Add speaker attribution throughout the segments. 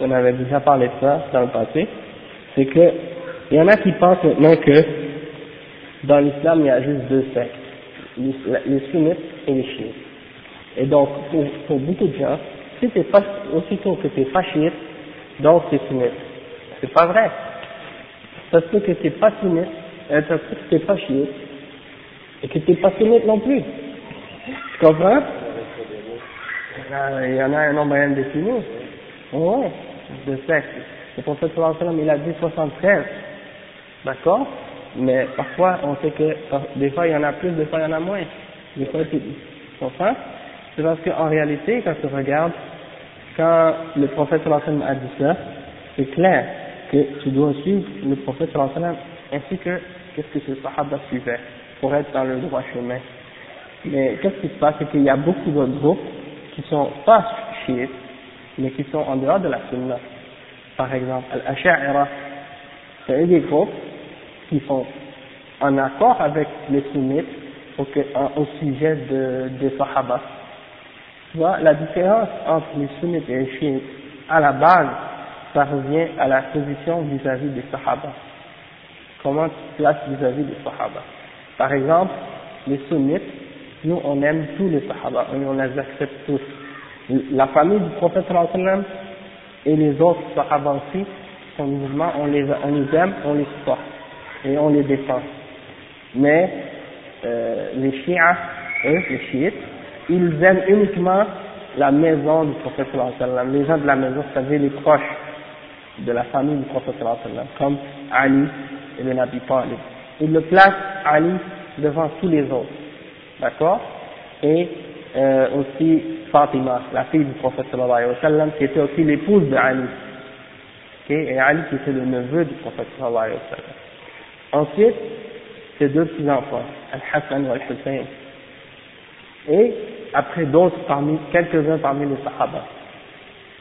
Speaker 1: on avait déjà parlé de ça dans le passé, c'est que il y en a qui pensent maintenant que dans l'islam il y a juste deux sectes, les sunnites et les chiites. Et donc pour, pour beaucoup de gens, si t'es pas aussitôt que tu es pas chiite, donc c'est sunnite. C'est pas vrai. Se peut que tu pas sunnite, peut que tu pas chiite, et que tu pas sunnite non plus. Tu comprends? Il y en a un nombre bien défini. Ouais, de sectes. Le prophète sallam, il a dit 73. D'accord? Mais parfois, on sait que des fois il y en a plus, des fois il y en a moins. Des fois, tu comprends C'est parce qu'en réalité, quand tu regardes, quand le prophète sallam a dit ça, c'est clair que tu dois suivre le prophète sallam ainsi que qu'est-ce que ce sahaba suivait pour être dans le droit chemin. Mais qu'est-ce qui se passe, c'est qu'il y a beaucoup d'autres groupes qui sont pas chiites, mais qui sont en dehors de la sunna. Par exemple, Al-Asha'ira, c'est un des groupes qui sont en accord avec les sunnites au, sujet de, des sahaba. Tu vois, la différence entre les sunnites et les chiites, à la base, ça revient à la position vis-à-vis des sahaba. Comment tu te places vis-à-vis des sahaba? Par exemple, les sunnites, nous on aime tous les sahaba, on les accepte tous. La famille du prophète et les autres sahaba aussi, sont musulmans, on les, on les aime, on les supporte et on les défend. Mais euh, les chiites, eux, les chiites, ils aiment uniquement la maison du prophète les gens de la maison, c'est-à-dire les proches de la famille du prophète comme Ali et Abi Talib. Ils le placent Ali devant tous les autres, d'accord? Et euh, aussi Fatima, la fille du prophète sallallahu alayhi wa sallam, qui était aussi l'épouse de Ali. Okay? Et Ali qui était le neveu du prophète sallallahu alayhi wa sallam. Ensuite, ses deux petits-enfants, Al-Hassan et Al-Hussein. Et après d'autres parmi, quelques-uns parmi les Sahaba,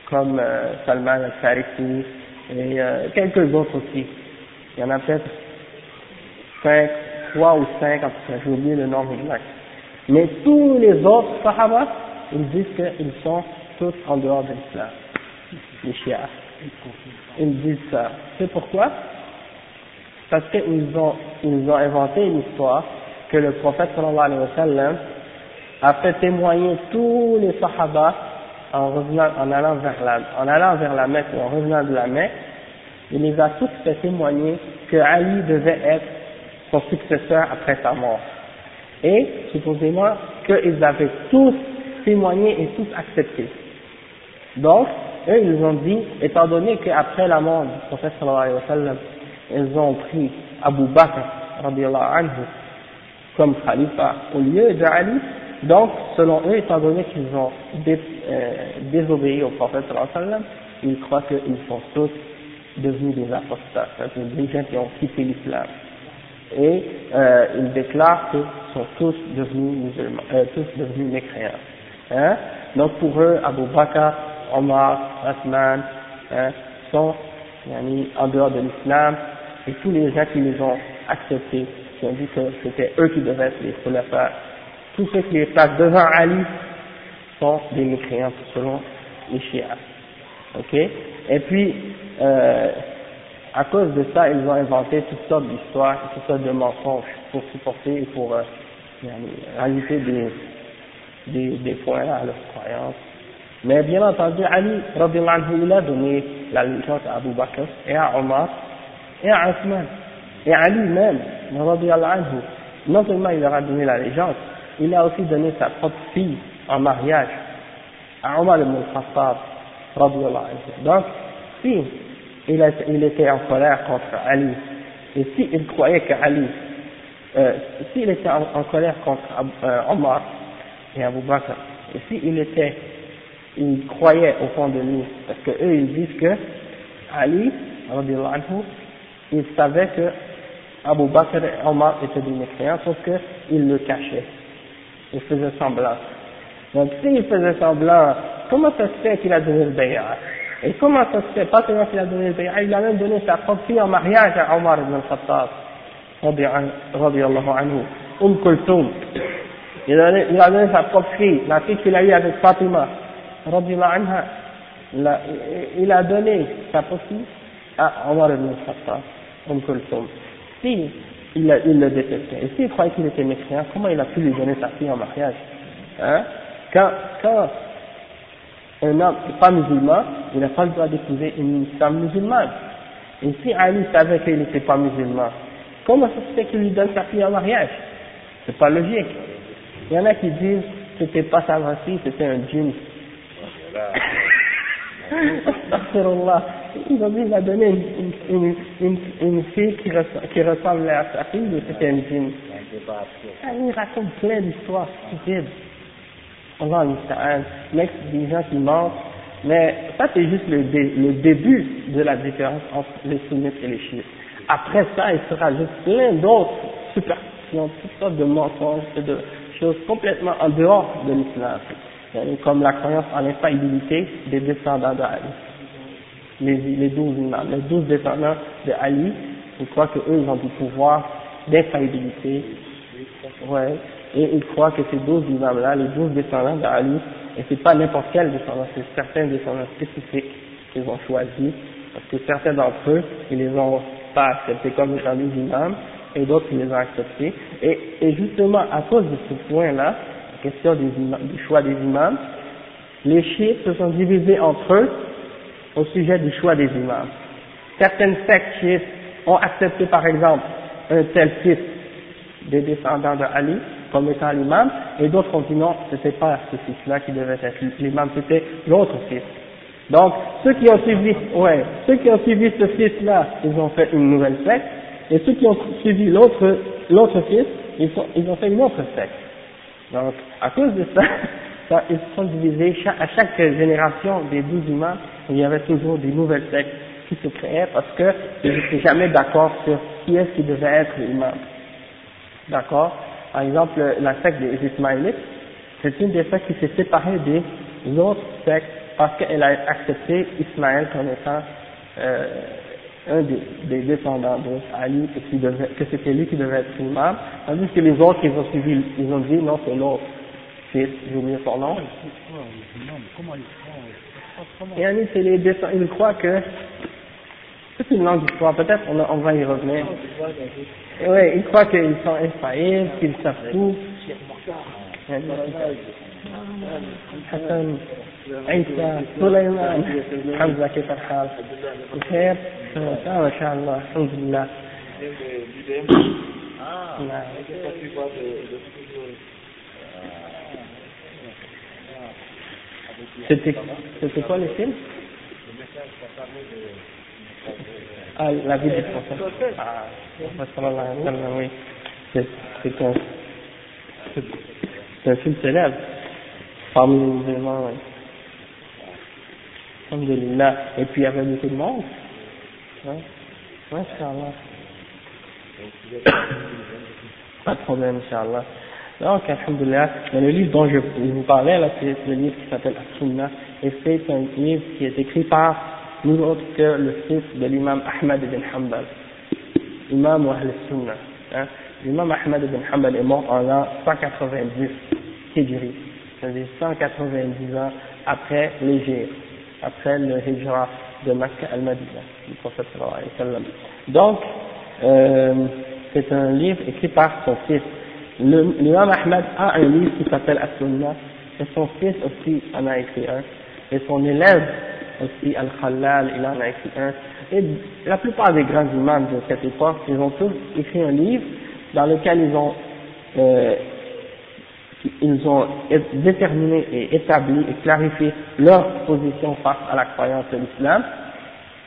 Speaker 1: comme euh, Salman al-Farisi et euh, quelques autres aussi. Il y en a peut-être cinq, trois ou cinq, en tout cas, j'ai oublié le nombre exact. Mais tous les autres Sahaba, ils disent qu'ils sont tous en dehors de l'islam, les chiites. Ils disent ça. C'est pourquoi? Parce qu'ils ont, ils ont inventé une histoire que le prophète sallallahu alayhi wa sallam a fait témoigner tous les Sahaba en revenant, en allant vers la, en allant vers la Mecque ou en revenant de la Mecque, il les a tous fait témoigner que Ali devait être son successeur après sa mort. Et, supposément, qu'ils avaient tous témoigné et tous accepté. Donc, eux, ils ont dit, étant donné qu'après la mort du prophète sallallahu alayhi wa sallam, ils ont pris Abu Bakr, anhu, comme khalifa au lieu de Ali, donc, selon eux, étant donné qu'ils ont euh, désobéi au prophète sallallahu ils croient qu'ils sont tous devenus des apostats, des gens qui ont quitté l'islam et euh, ils déclarent qu'ils sont tous devenus musulmans, euh, tous devenus mécréants. Hein? Donc pour eux, Abu Bakr, Omar, Osman hein, sont yani, en dehors de l'islam et tous les gens qui les ont acceptés, qui ont dit que c'était eux qui devaient être les khulafas, tous ceux qui les placent devant Ali sont des mécréants selon les chiites. Ok? Et puis, euh, à cause de ça, ils ont inventé toutes sortes d'histoires, toutes sortes de mensonges pour supporter et pour euh, rajouter des, des, des points à leur croyance. Mais bien entendu, Ali, il a donné la légende à Abu Bakr et à Omar et à Osman. Et Ali même, non seulement il leur a donné la légende, il a aussi donné sa propre fille en mariage à Omar ibn al-Khattab. Donc, si il, était en colère contre Ali. Et s'il croyait qu'Ali, euh, s'il était en, colère contre euh, Omar et Abu Bakr, et s'il était, il croyait au fond de lui, parce que eux ils disent que Ali, anhu, il savait que Abu Bakr et Omar étaient des mécréants, sauf qu'il le cachait. Il faisait semblant. Donc s'il faisait semblant, comment ça se fait qu'il a donné le bayat et comment ça se fait Pas seulement qu'il a donné le bay'a, il a même donné sa propre fille en mariage à Omar ibn al-Khattab, radiallahu anhu, Umm Kulthum. Il a, il a donné sa propre fille, la fille qu'il a eue avec Fatima, radiallahu anha. il a donné sa possible à Omar ibn Khattab, Umm Kulthum. Si il, il le détestait, et s'il croyait qu'il était mécréant, comment il a pu lui donner sa fille en mariage hein quand, quand un homme n'est pas musulman, il n'a pas le droit d'épouser une femme musulmane. Et si Ali savait qu'il n'était pas musulman, comment ça se fait qu'il lui donne sa fille en mariage? C'est pas logique. Il y en a qui disent que c'était pas sa fille, c'était un djinn. Ils ont dit qu'il a donné une, une, une, une fille qui, ressemble, qui ressemblait à sa fille, mais c'était un djinn. Il raconte plein d'histoires stupides. Allah mec, des gens qui mentent, mais ça c'est juste le, début de la différence entre les sunnites et les chiites. Après ça, il se rajoute plein d'autres superstitions, toutes sortes de mensonges et de choses complètement en dehors de l'islam, comme la croyance en l'infaillibilité des descendants d'Ali. Les, douze imams, les douze descendants de Ali, je crois qu'eux, ils ont du pouvoir d'infaillibilité, ouais, et ils croient que ces douze imams-là, les douze descendants d'Ali, et c'est pas n'importe quel descendant, c'est certains descendants spécifiques qu'ils ont choisis, parce que certains d'entre eux, ils les ont pas acceptés comme étant des imams, et d'autres ils les ont acceptés. Et, et justement, à cause de ce point-là, la question des du choix des imams, les chiites se sont divisés entre eux au sujet du choix des imams. Certaines sectes chiites ont accepté par exemple un tel fils des descendants de Ali, comme étant l'imam, et d'autres ont dit non, c'était pas ce fils-là qui devait être l'imam, c'était l'autre fils. Donc, ceux qui ont suivi, ouais, ceux qui ont suivi ce fils-là, ils ont fait une nouvelle secte, et ceux qui ont suivi l'autre, l'autre fils, ils, sont, ils ont fait une autre secte. Donc, à cause de ça, ils se sont divisés, à chaque génération des douze imams, il y avait toujours des nouvelles sectes qui se créaient parce que ils n'étaient jamais d'accord sur qui est-ce qui devait être l'imam. D'accord? Par exemple, la secte des Ismaélites, c'est une des sectes qui s'est séparée des autres sectes parce qu'elle a accepté Ismaël comme étant euh, un des, des descendants de Ali, que, c'était lui qui devait être imam, tandis que les autres, ils ont suivi, ils ont dit non, c'est l'autre fils, j'ai oublié son nom. Et Ali, c'est les descendants, ils croient que c'est une longue histoire, peut-être on, on, va y revenir. Oui, ils croient qu'ils sont infaillibles, qu'ils savent tout. حسن عيسى سليمان حمزة كيف الحال؟ بخير؟ ما شاء الله الحمد لله. C'était quoi le film ah, la vie du prophète. Ah. C'est un, film célèbre parmi les musulmans. Oui. Alhamdulillah. Et puis il y avait beaucoup de monde. Ouais. Inch'Allah. Pas de problème, Inch'Allah. Donc, Alhamdulillah, mais le livre dont je vous parlais, c'est le livre qui s'appelle As-Sunnah, et c'est un livre qui est écrit par nul autre que le fils de l'imam Ahmad ibn Hanbal, imam wa sunnah hein. L'imam Ahmad ibn Hanbal est mort en l'an 190 Hijri, c'est-à-dire 190 ans après l'Égypte, après le Hijra de Makkah al-Madinah, du prophète sallallahu alayhi wa. Donc, euh, c'est un livre écrit par son fils. L'imam Ahmad a un livre qui s'appelle As-Sunnah, et son fils aussi en a écrit un, et son élève aussi Al-Khalal, il en a écrit un. Et la plupart des grands imams de cette époque, ils ont tous écrit un livre dans lequel ils ont, euh, ils ont déterminé et établi et clarifié leur position face à la croyance de l'islam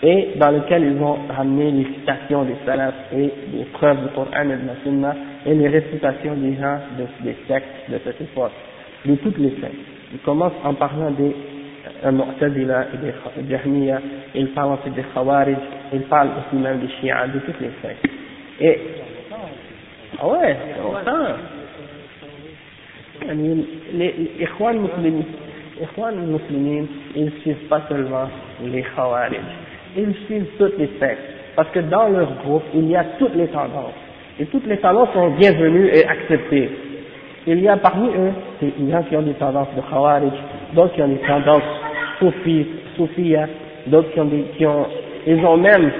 Speaker 1: et dans lequel ils ont ramené les citations des salafs et les preuves du Coran et de la Sunna et les récitations des gens de, des sectes de cette époque, de toutes les sectes. Ils commencent en parlant des Mu'tazila et des Jahmiya, il parle aussi des Khawarij, il parle aussi même des Shia, de toutes les sectes. Et, ah ouais, longtemps. Les Ikhwan musulmans, Ikhwan musulmans, ils ne suivent pas seulement les Khawarij, ils suivent toutes les sectes. Parce que dans leur groupe, il y a toutes les tendances. Et toutes les tendances sont bienvenues et acceptées. Il y a parmi eux des gens qui ont des tendances de Khawarij, d'autres qui ont des tendances soufis, soufia, d'autres qui ont des, qui ont, ils ont même,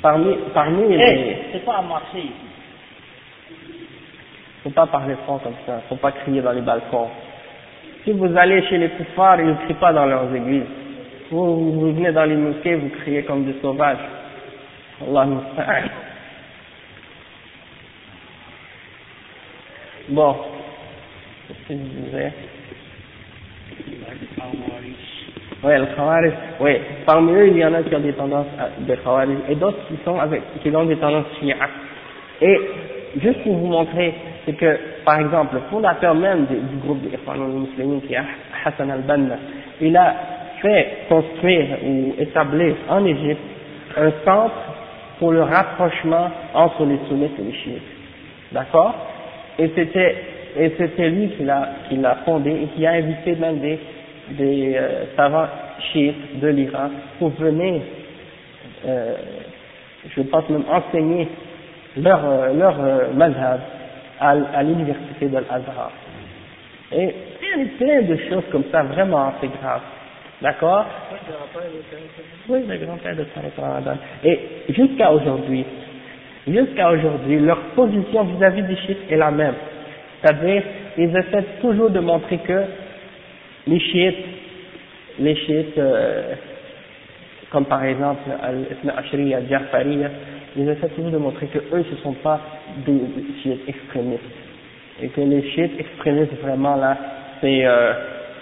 Speaker 1: parmi, parmi
Speaker 2: Eh,
Speaker 1: les,
Speaker 2: c'est pas à marcher ici.
Speaker 1: faut pas parler fort comme ça, faut pas crier dans les balcons. Si vous allez chez les koufars, ils ne crient pas dans leurs églises. Vous, vous venez dans les mosquées, vous criez comme des sauvages. Allah musta'an. Bon. Qu'est-ce le khawarij, oui. Parmi eux, il y en a qui ont des tendances à- de khawarij et d'autres qui sont avec, qui ont des tendances shia. Et, juste pour vous montrer, c'est que, par exemple, le fondateur même du, du groupe des Ikhwanul Muslimin, qui est Hassan al-Banna, il a fait construire ou établir en Égypte un centre pour le rapprochement entre les sunnites et les chiites. D'accord? Et c'était et c'était lui qui l'a qui l'a fondé et qui a invité même des des euh, savants chiites de l'Iran pour venir euh, je pense même enseigner leur euh, leur euh, madhab à, à l'université de l'Azhar. Et il y a plein de choses comme ça, vraiment, c'est grave. D'accord? Oui, le grand-père de Tariq Ramadan. Et jusqu'à aujourd'hui, jusqu'à aujourd'hui, leur position vis-à-vis des chiites est la même. C'est-à-dire, ils essaient toujours de montrer que les chiites, les chiites, euh, comme par exemple Al-Ithna Ashriya, Jafariya, ils essaient toujours de montrer que eux ce sont pas des, chiites extrémistes. Et que les chiites extrémistes vraiment là, c'est euh,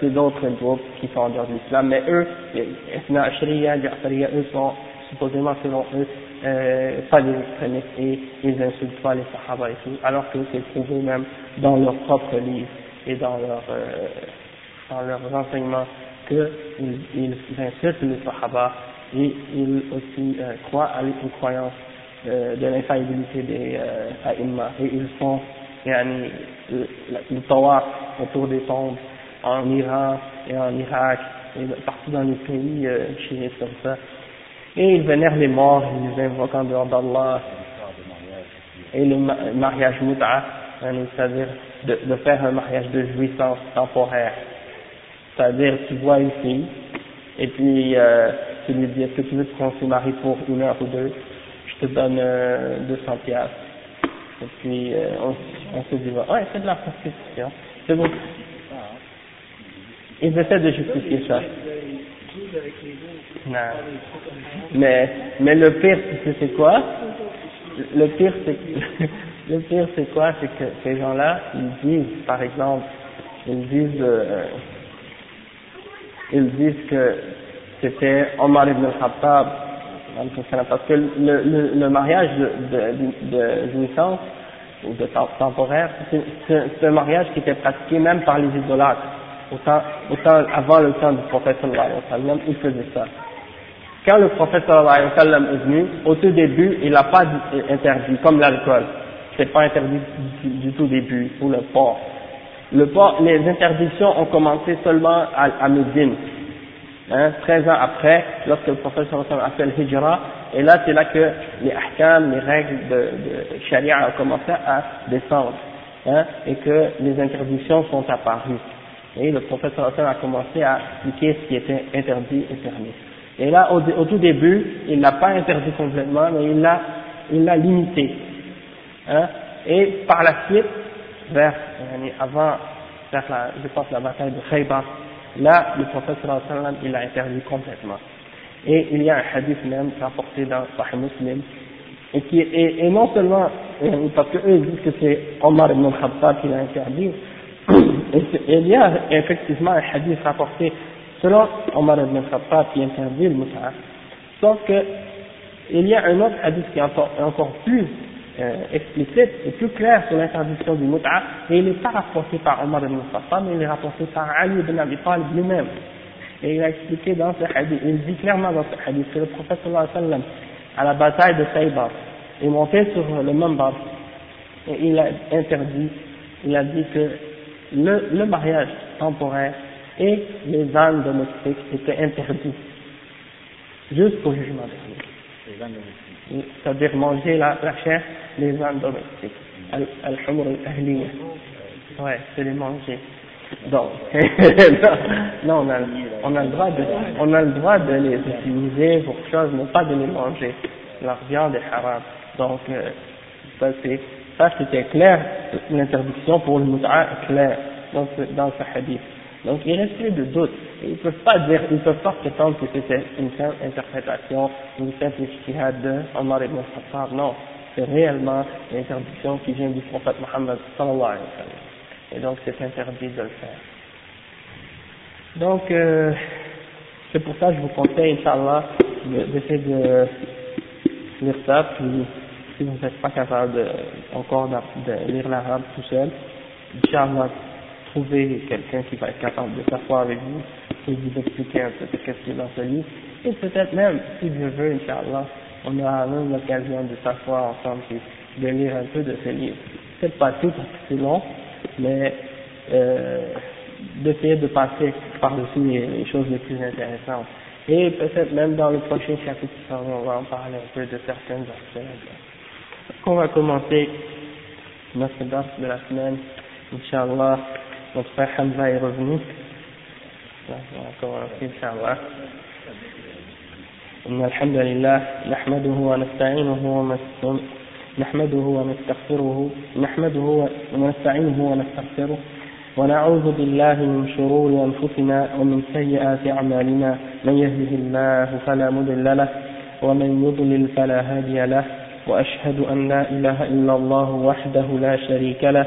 Speaker 1: d'autres groupes qui sont en dehors de l'islam. Mais eux, Ithna Ashriya, Jafariya, eux sont supposément selon eux euh, pas des extrémistes et ils insultent pas les sahaba et tout, alors que c'est prouvé même dans leurs propres livres et dans leurs euh, dans leurs enseignements qu'ils ils insultent les sahaba et ils aussi euh, croient à une croyance euh, de l'infaillibilité des euh, aïmma et ils font yani, le, le tawaf autour des tombes en Iran et en Irak et partout dans les pays euh, comme ça et ils vénèrent les morts, ils les invoquent en dehors d'Allah. Et le ma- mariage mut'a, c'est-à-dire de, de faire un mariage de jouissance temporaire. C'est-à-dire tu vois une fille et puis euh, tu lui dis est-ce que tu veux qu'on se marie pour une heure ou deux? Je te donne euh, 200 piastres. Et puis euh, on, on se dit ouais c'est de la prostitution. C'est bon. Ils essaient de justifier ça non. mais mais le pire c'est quoi? Le pire c'est le pire c'est quoi? C'est que ces gens là ils disent par exemple ils disent euh, ils disent que c'était Omar ibn al-Khattab, parce que le, le, le mariage de, de, de jouissance ou de tem- temporaire, c'est un mariage qui était pratiqué même par les idolâtres. Autant, avant le temps du prophète sallallahu alayhi wa sallam, ils faisaient ça. Quand le prophète sallallahu alayhi wa sallam est venu, au tout début, il n'a pas dit- interdit, comme l'alcool. C'est pas interdit du, tout début pour le porc. Le port, les interdictions ont commencé seulement à, à Médine, hein, 13 ans après, lorsque le prophète sallallahu alayhi wa sallam a fait le hijra, et là c'est là que les ahkam, les règles de, de charia ont commencé à descendre, hein, et que les interdictions sont apparues. Et le prophète a commencé à expliquer ce qui était interdit et permis. Et là, au, tout début, il l'a pas interdit complètement, mais il l'a, il l'a limité. Hein, et par la suite, vers, avant, vers la, je pense la bataille de Khaybar, là, le prophète il l'a interdit complètement. Et il y a un hadith même rapporté dans Sahih Muslim, et qui et, et non seulement, parce que eux disent que c'est Omar ibn al-Khattab qui l'a interdit, il y a effectivement un hadith rapporté selon Omar ibn al-Khattab qui interdit le mut'a. Sauf que, il y a un autre hadith qui est encore, plus euh, explicite et plus clair sur l'interdiction du mut'a, et il n'est pas rapporté par Omar ibn al-Khattab, mais il est rapporté par Ali ibn Abi Talib lui-même. Et il a expliqué dans ce hadith, il dit clairement dans ce hadith que le prophète sallallahu alayhi wa sallam, à la bataille de Khaybar, est monté sur le mambar, et il a interdit, il a dit que le, le mariage temporaire et les ânes domestiques étaient interdits, jusqu'au jugement dernier. C'est-à-dire manger la, la chair des ânes domestiques, al-humr al-ahliya. Ouais, c'est les manger. Donc, non, on a, on a le droit de, on a le droit de les utiliser pour chose, mais pas de les manger. Leur viande est haram. Donc, euh, ça c'est, ça c'était clair, l'interdiction pour le mut'a est claire dans ce, dans ce hadith. Donc il reste plus de doute. Ils ne peuvent pas dire, ils peuvent pas prétendre que c'était une simple interprétation, une simple ijtihad de Omar ibn Khattab. Non, c'est réellement l'interdiction qui vient du prophète Mohammed sallallahu alayhi wa sallam. Et donc c'est interdit de le faire. Donc euh, c'est pour ça que je vous conseille, Inch'Allah, d'essayer de lire ça, puis si vous n'êtes pas capable de, encore de, lire l'arabe tout seul, Inch'Allah, trouvez quelqu'un qui va être capable de s'asseoir avec vous et vous expliquer un peu ce qui est dans ce livre. Et peut-être même, si Dieu veut, Inch'Allah, on aura même l'occasion de s'asseoir ensemble et de lire un peu de ce livre. Peut-être pas tout parce que c'est long, mais euh, d'essayer de passer par-dessus les, choses les plus intéressantes. Et peut-être même dans le prochain chapitre, on va en parler un peu de certains aspects. On va commencer notre date de la semaine, Inch'Allah. Notre frère Hamza est revenu. On va commencer, Inch'Allah. إن الحمد لله نحمده ونستعينه نحمده ونستغفره نحمده ونستعينه ونستغفره ونعوذ بالله من شرور أنفسنا ومن سيئات أعمالنا من يهده الله فلا مضل له ومن يضلل فلا هادي له وأشهد أن لا إله إلا الله وحده لا شريك له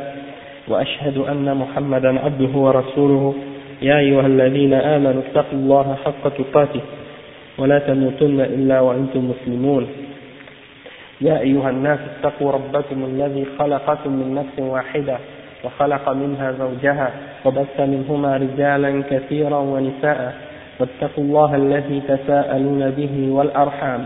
Speaker 1: وأشهد أن محمدا عبده ورسوله. يا أيها الذين آمنوا اتقوا الله حق تقاته ولا تموتن إلا وأنتم مسلمون. يا أيها الناس اتقوا ربكم الذي خلقكم من نفس واحدة وخلق منها زوجها وبث منهما رجالا كثيرا ونساء واتقوا الله الذي تساءلون به والأرحام.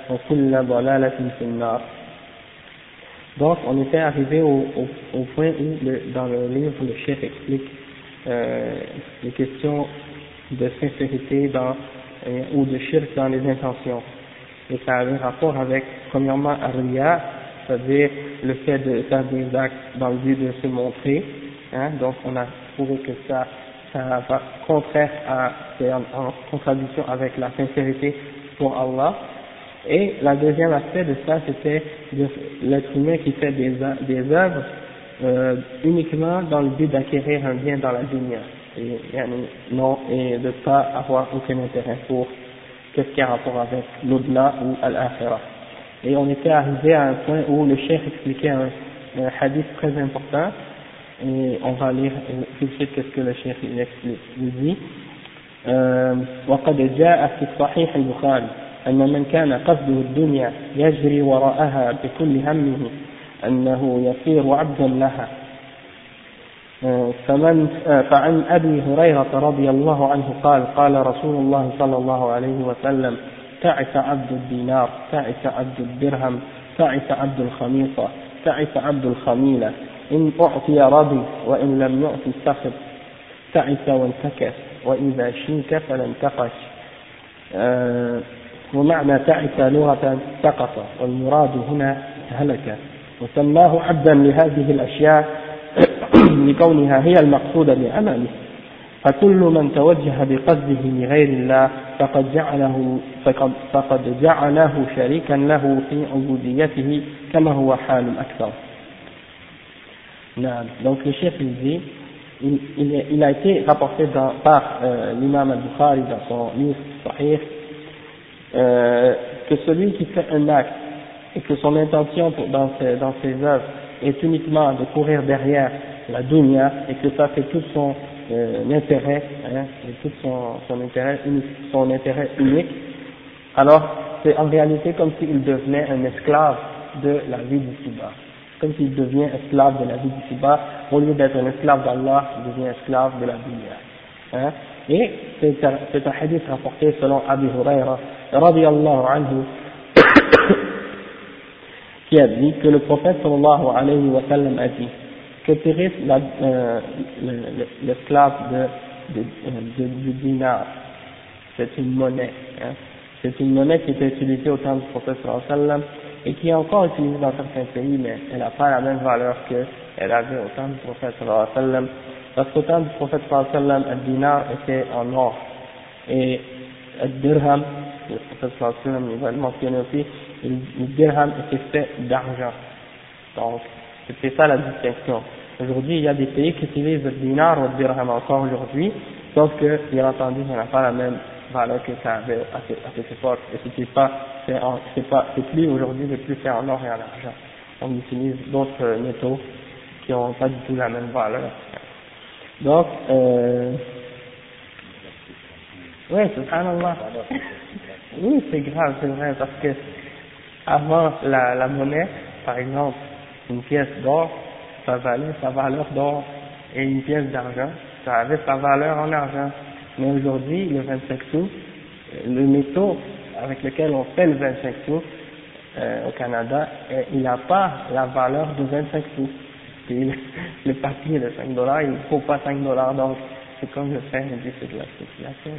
Speaker 1: Donc, on était arrivé au, au, point où, dans le livre, le chef explique euh, les questions de sincérité dans, euh, ou de shirk dans les intentions. Et ça avait rapport avec, premièrement, Aria, c'est-à-dire le fait de faire des actes dans le but de se montrer. Hein. Donc, on a trouvé que ça, ça va contraire à, en contradiction avec la sincérité pour Allah. Et la deuxième aspect de ça, c'était l'être humain qui fait des, des œuvres euh, uniquement dans le but d'acquérir un bien dans la dunya et, non, et de ne pas avoir aucun intérêt pour qu'est-ce qui a rapport avec l'au-delà ou al-akhirah. Et on était arrivé à un point où le chef expliquait un, un hadith très important, et on va lire tout de suite qu'est-ce que le chef il explique. Il dit, وقد جاء في الصحيح البخاري أن من كان قصده الدنيا يجري وراءها بكل همه أنه يصير عبدا لها. فمن فعن أبي هريرة رضي الله عنه قال قال رسول الله صلى الله عليه وسلم تعس عبد الدينار تعس عبد الدرهم تعس عبد الخميصة تعس عبد الخميلة. إن أعطي رضي وإن لم يعطي سخط تعس وانتكس وإذا شيك فلن تقش ومعنى تعس لغة سقط والمراد هنا هلك. وسماه عبدا لهذه الأشياء لكونها هي المقصودة بعمله فكل من توجه بقصده لغير الله فقد جعله فقد, فقد جعله شريكا له في عبوديته كما هو حال الأكثر. نعم. Donc le chef il, il, il a été rapporté dans, par euh, l'imam al-Bukhari dans son livre Sahih. Euh, que celui qui fait un acte et que son intention dans, ses, dans œuvres est uniquement de courir derrière la dunya et que ça fait tout son euh, intérêt, hein, et tout son, intérêt unique, son intérêt unique, alors c'est en réalité comme s'il devenait un esclave de la vie du Siba. comme s'il devient esclave de la vie d'ici-bas, au lieu d'être un esclave d'Allah, il devient esclave de la dunya. Hein? Et c'est un, un hadith rapporté selon Abu Huraira, radiallahu anhu, qui a dit que le prophète sallallahu alayhi wa sallam a dit que périsse euh, le- le- l'esclave de- du dinar. C'est une monnaie. Hein. C'est une monnaie qui était utilisée au temps du prophète sallallahu alayhi wa sallam et qui est encore utilisée dans certains pays, mais elle n'a pas la même valeur qu'elle avait au temps du prophète sallallahu alayhi wa sallam. Parce qu'au temps du prophète sallallahu alayhi wa sallam, le dinar était en or. Et le dirham, le prophète sallallahu alayhi wa aussi, le dirham était fait d'argent. Donc, c'était ça la distinction. Aujourd'hui, il y a des pays qui utilisent le dinar ou le dirham encore aujourd'hui, sauf que, bien entendu, ça n'a pas la même valeur que ça avait à, ce- à cette époque. Et c'était pas, c'est pas, c'est plus aujourd'hui, c'est plus fait en or et en argent. On utilise d'autres euh, métaux qui n'ont pas du tout la même valeur. Donc, euh, oui, subhanallah. Oui, c'est grave, c'est vrai, parce que avant la, monnaie, par exemple, une pièce d'or, ça valait sa valeur d'or, et une pièce d'argent, ça avait sa valeur en argent. Mais aujourd'hui, le 25 sous, le métaux avec lequel on fait le 25 sous euh, au Canada, euh, il n'a pas la valeur de 25 sous. Puis le, papier de 5 dollars, il ne faut pas 5 dollars, donc c'est comme le c'est de la spéculation,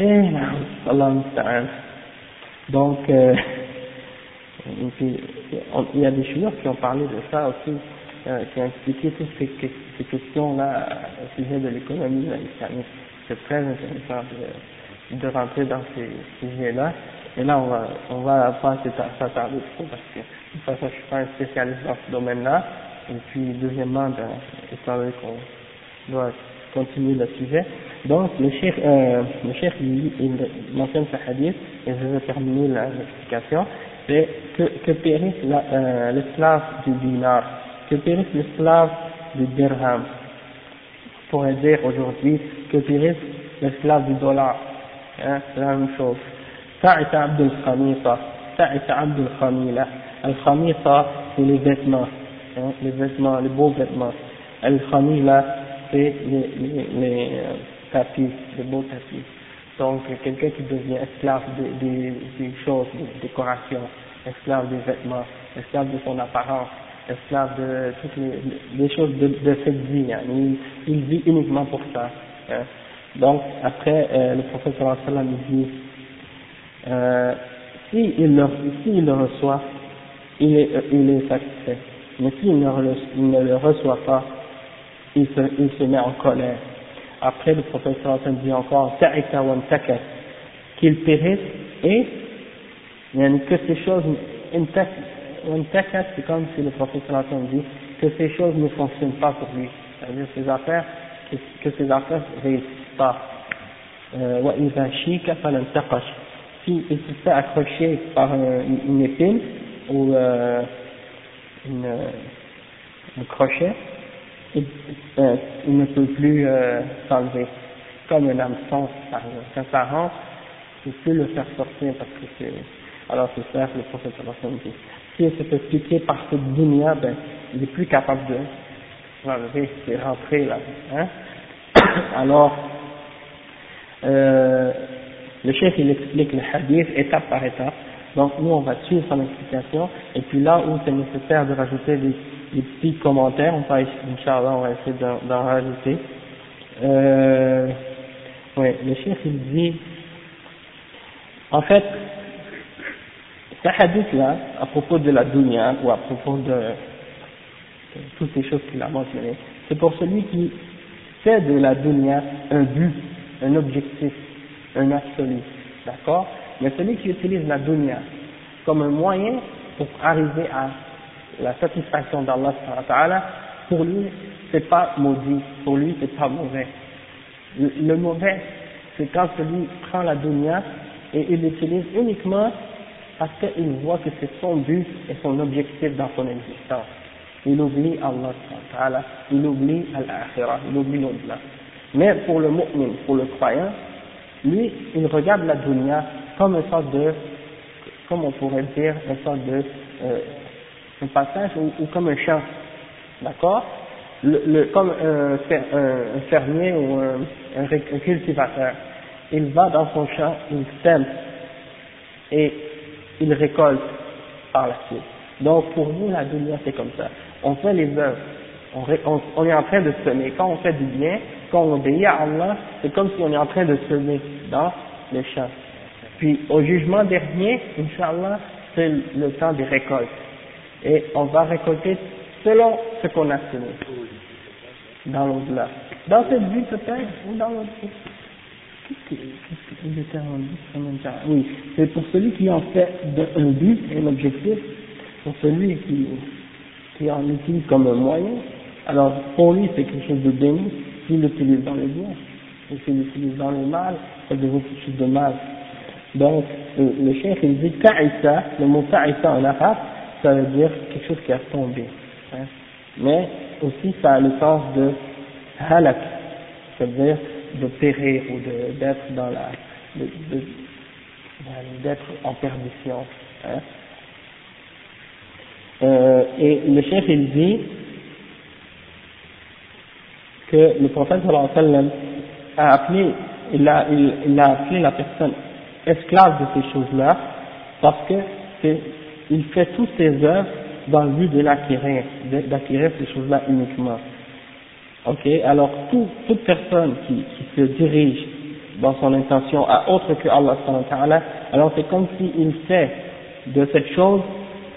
Speaker 1: Et là, Allah. Donc, euh, il y a des chinois qui ont parlé de ça aussi, euh, qui ont expliqué toutes ces, que- ces questions-là au sujet de l'économie islamique. C'est très intéressant de, rentrer dans ces sujets-là. Et là, on va, on va pas s'atta- s'attarder trop parce que, de toute façon, je suis pas un spécialiste dans ce domaine-là. Et puis, deuxièmement, ben, étant donné qu'on doit continuer le sujet. Donc, le cheikh, euh, le cheikh il, il mentionne ce hadith, et je vais terminer l'explication, c'est que, que périsse euh, l'esclave euh, du dinar, que périsse l'esclave du dirham. On pourrait dire aujourd'hui que périsse l'esclave du dollar. Hein, c'est la même chose. Ta'it Abdul Khamisa, Ta'it Abdul Khamila. Al-Khamisa, c'est les vêtements, hein, les vêtements, les beaux vêtements. Al-Khamila, les, les, euh, tapis les beaux tapis donc quelqu'un qui devient esclave des, choses des décorations esclave des vêtements esclave de son apparence esclave de toutes les, choses de, cette vie hein. il, vit uniquement pour ça hein. donc après euh, le prophète sallam dit euh, s'il le, s'il le reçoit, il est, il est satisfait. Mais s'il ne, le- il ne le reçoit pas, il se, met en colère. Après, le professeur dit encore, qu'il périsse et que ces choses, c'est comme si le professeur dit, que ces choses ne fonctionnent pas pour lui. C'est-à-dire ses affaires, que, ses affaires ne réussissent pas. Euh, si il se fait accrocher par une épine ou euh, euh, un crochet, il, euh, il ne peut plus euh, s'enlever. Comme un hameçon, par exemple. Quand ça rentre, il peut le faire sortir parce que c'est... Alors c'est ça que le prophète dit. Si il se fait piquer par cette dunya, ben, il est plus capable de l'enlever, c'est rentré là. Hein? Alors, euh, le chef il explique le hadith étape par étape. Donc nous on va suivre son explication et puis là où c'est nécessaire de rajouter des, des petits commentaires, on va on va essayer d'en rajouter. Euh, ouais, le chef il dit en fait ce hadith là à propos de la dunya ou à propos de, de toutes ces choses qu'il a mentionnées, c'est pour celui qui fait de la dunya un but, un objectif, un absolu, d'accord? Mais celui qui utilise la dunya comme un moyen pour arriver à la satisfaction d'Allah, pour lui, c'est pas maudit, pour lui, c'est pas mauvais. Le, mauvais, c'est quand celui prend la dunya et il l'utilise uniquement parce qu'il voit que c'est son but et son objectif dans son existence. Il oublie Allah, il oublie Al-Akhirah, il oublie l'au-delà. Mais pour le mu'min, pour le croyant, lui, il regarde la dunya comme une sorte de, comme on pourrait dire, une sorte de, euh, un passage ou, ou comme un champ, d'accord? Le, le, Comme un, un, fermier ou un, un, cultivateur, il va dans son champ, il sème et il récolte par la suite. Donc pour nous, la dunya c'est comme ça. On fait les œuvres, on, on, on, est en train de semer. Quand on fait du bien, quand on obéit à Allah, c'est comme si on est en train de semer dans le champ. Puis au jugement dernier, Inch'Allah, c'est le temps des récoltes. Et on va récolter selon ce qu'on a semé dans l'au-delà. Dans cette vie peut-être, ou dans l'autre Oui, c'est pour celui qui en fait un but, un objectif, pour celui qui, qui en utilise comme un moyen. Alors pour lui c'est quelque chose de béni, s'il l'utilise dans le bien, et s'il l'utilise dans le mal, ça devient quelque chose de mal. Donc, le chef il dit ta'issa, le mot ta'issa en arabe, ça veut dire quelque chose qui a tombé. Hein. Mais aussi ça a le sens de halak, c'est-à-dire de périr ou d'être dans la, d'être en perdition. Hein. Euh, et le chef il dit que le prophète sallallahu alayhi a appelé, il a, il a appelé la personne esclave de ces choses-là, parce que c'est, il fait toutes ses œuvres dans le but de l'acquérir, d'acquérir ces choses-là uniquement. Ok, alors tout, toute personne qui, se dirige dans son intention à autre que Allah alors c'est comme s'il fait de cette chose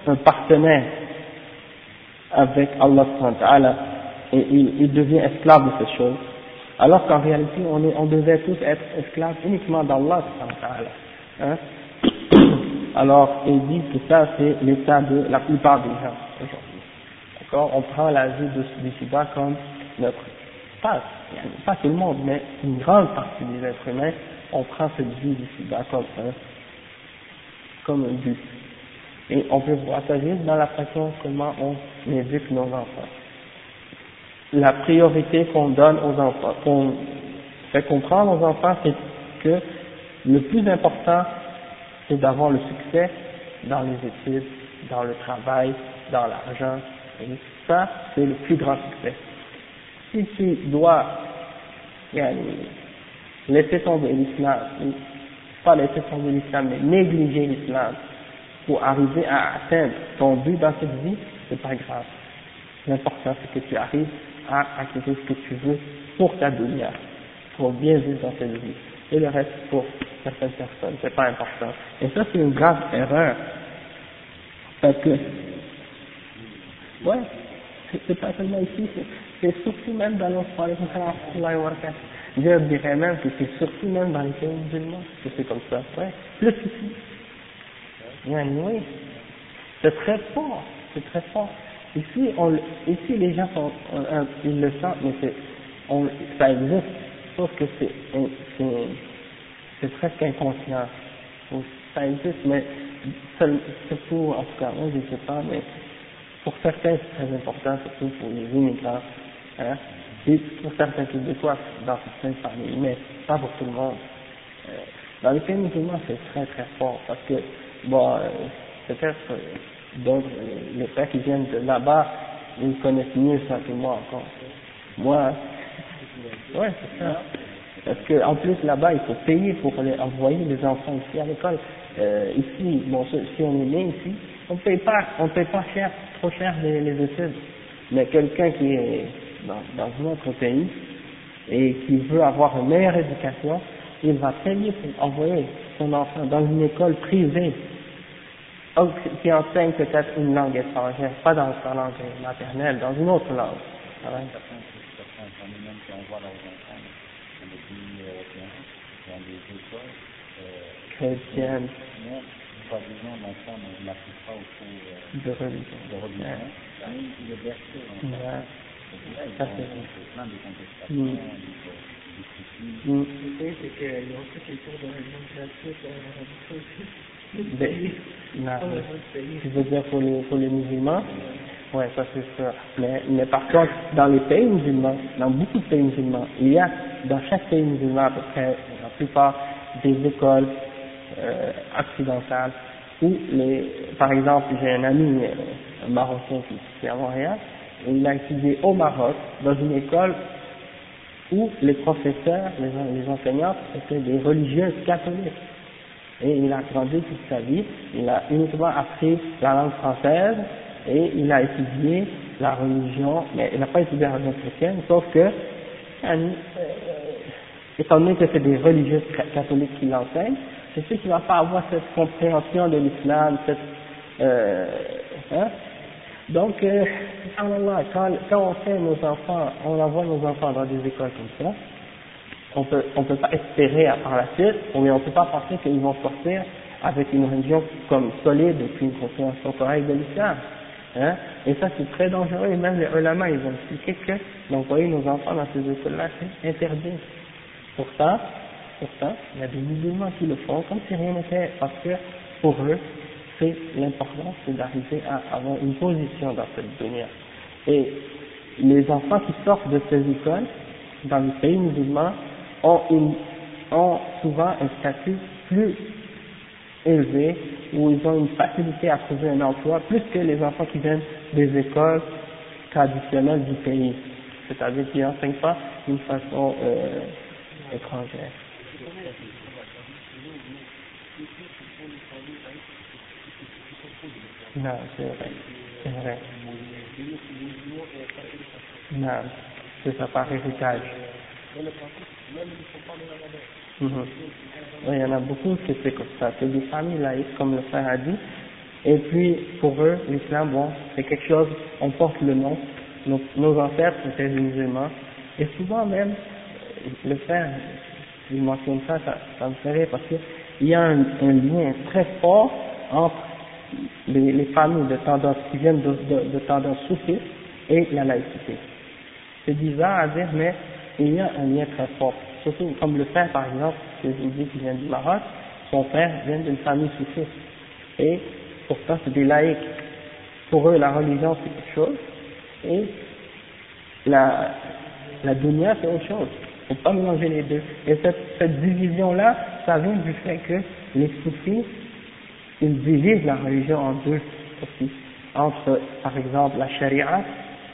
Speaker 1: un partenaire avec Allah et il, devient esclave de cette chose alors qu'en réalité on devait tous être esclaves uniquement d'Allah hein alors ils disent que ça c'est l'état de la plupart des gens aujourd'hui. D'accord? On prend la vie de, du comme notre pas, pas tout le monde mais une grande partie des êtres humains on prend cette vie du comme comme un but. Et on peut voir ça dans la façon comment on éduque nos enfants. La priorité qu'on donne aux enfants, qu'on fait comprendre aux enfants, c'est que le plus important, c'est d'avoir le succès dans les études, dans le travail, dans l'argent. Et ça, c'est le plus grand succès. Si tu dois laisser tomber l'islam, pas laisser tomber l'islam, mais négliger l'islam pour arriver à atteindre ton but dans cette vie, c'est pas grave. L'important, c'est que tu arrives à acquérir ce que tu veux pour ta dunya, pour bien vivre dans cette vie. Et le reste pour certaines personnes, c'est pas important. Et ça, c'est une grave erreur. Parce que, ouais, c'est pas seulement ici, c'est surtout même dans nos Je dirais même que c'est surtout même dans les pays musulmans que c'est comme ça. Ouais, plus ici. Oui, c'est très fort, c'est très fort. Ici, on, ici les gens sont, ils le sentent, mais on, ça existe, sauf que c'est, c'est presque inconscient. Ça existe, mais surtout, en tout cas, moi je ne sais pas, mais pour certains c'est très important, surtout pour les immigrants, hein, et pour certains Québécois dans certaines familles, mais pas pour tout le monde. Euh, dans les pays musulmans, c'est très très fort, parce que, bon, euh, peut-être, donc, les frères qui viennent de là-bas, ils connaissent mieux ça que moi encore. Moi, ouais, c'est ça. Parce que en plus là-bas, il faut payer pour les envoyer les enfants ici à l'école. Euh, ici, bon, si on est né ici, on paye pas, on paye pas cher, trop cher les, les études. Mais quelqu'un qui est dans, dans un autre pays et qui veut avoir une meilleure éducation, il va payer pour envoyer son enfant dans une école privée qui enseigne peut-être une langue étrangère, pas dans sa langue maternelle, dans une autre langue. L'enfant n'applique pas au cours de religion. De religion. Il est bercé l'enfant. Ça c'est plein de contestations, c'est en non. Tu veux dire pour les, pour les musulmans? Oui, ça c'est sûr. Mais, mais par contre, dans les pays musulmans, dans beaucoup de pays musulmans, il y a dans chaque pays musulman à peu près, la plupart des écoles euh, où les, par exemple, j'ai un ami marocain qui est à Montréal, et il a étudié au Maroc, dans une école où les professeurs, les, les enseignants étaient des religieuses catholiques. Et il a grandi toute sa vie, il a uniquement appris la langue française et il a étudié la religion, mais il n'a pas étudié la religion chrétienne, sauf que, euh, étant donné que c'est des religieuses catholiques qui l'enseignent, c'est sûr qu'il ne va pas avoir cette compréhension de l'islam, cette, euh, hein, donc, euh, quand, quand on fait nos enfants, on envoie nos enfants dans des écoles comme ça, on peut, on peut pas espérer par la suite, mais on peut pas penser qu'ils vont sortir avec une religion comme solide et puis une compréhension correcte de l'islam. Hein? Et ça, c'est très dangereux. Et même les ulama, ils ont expliqué que d'envoyer nos enfants dans ces écoles-là, c'est interdit. Pourtant, pourtant, il y a des musulmans qui le font comme si rien n'était, parce que pour eux, c'est l'important, c'est d'arriver à avoir une position dans cette dunya. Et les enfants qui sortent de ces écoles, dans les pays musulmans, ont, souvent un statut plus élevé, où ils ont une facilité à trouver un emploi, plus que les enfants qui viennent des écoles traditionnelles du pays, c'est-à-dire qui n'enseignent pas d'une façon euh, étrangère. Non, c'est vrai. C'est vrai. Non, c'est ça par héritage. Mhm. Oui, il y en a beaucoup qui c'est comme ça. C'est des familles laïques, comme le frère a dit. Et puis, pour eux, l'islam, bon, c'est quelque chose, on porte le nom. Nos, nos ancêtres étaient des musulmans. Et souvent même, le frère, il mentionne ça, ça, ça me ferait parce qu'il y a un, lien très fort entre les, les familles de tendance qui viennent de, de, de tendance soufiste et la laïcité. C'est bizarre à dire, mais il y a un lien très fort. Surtout comme le père, par exemple, que je vous dis qui vient du Maroc, son père vient d'une famille soufiste. Et pourtant, c'est des laïcs. Pour eux, la religion, c'est quelque chose. Et la, la dunya, c'est autre chose. Ne faut pas mélanger les deux. Et cette, cette division-là, ça vient du fait que les soufis ils divisent la religion en deux aussi, entre par exemple la sharia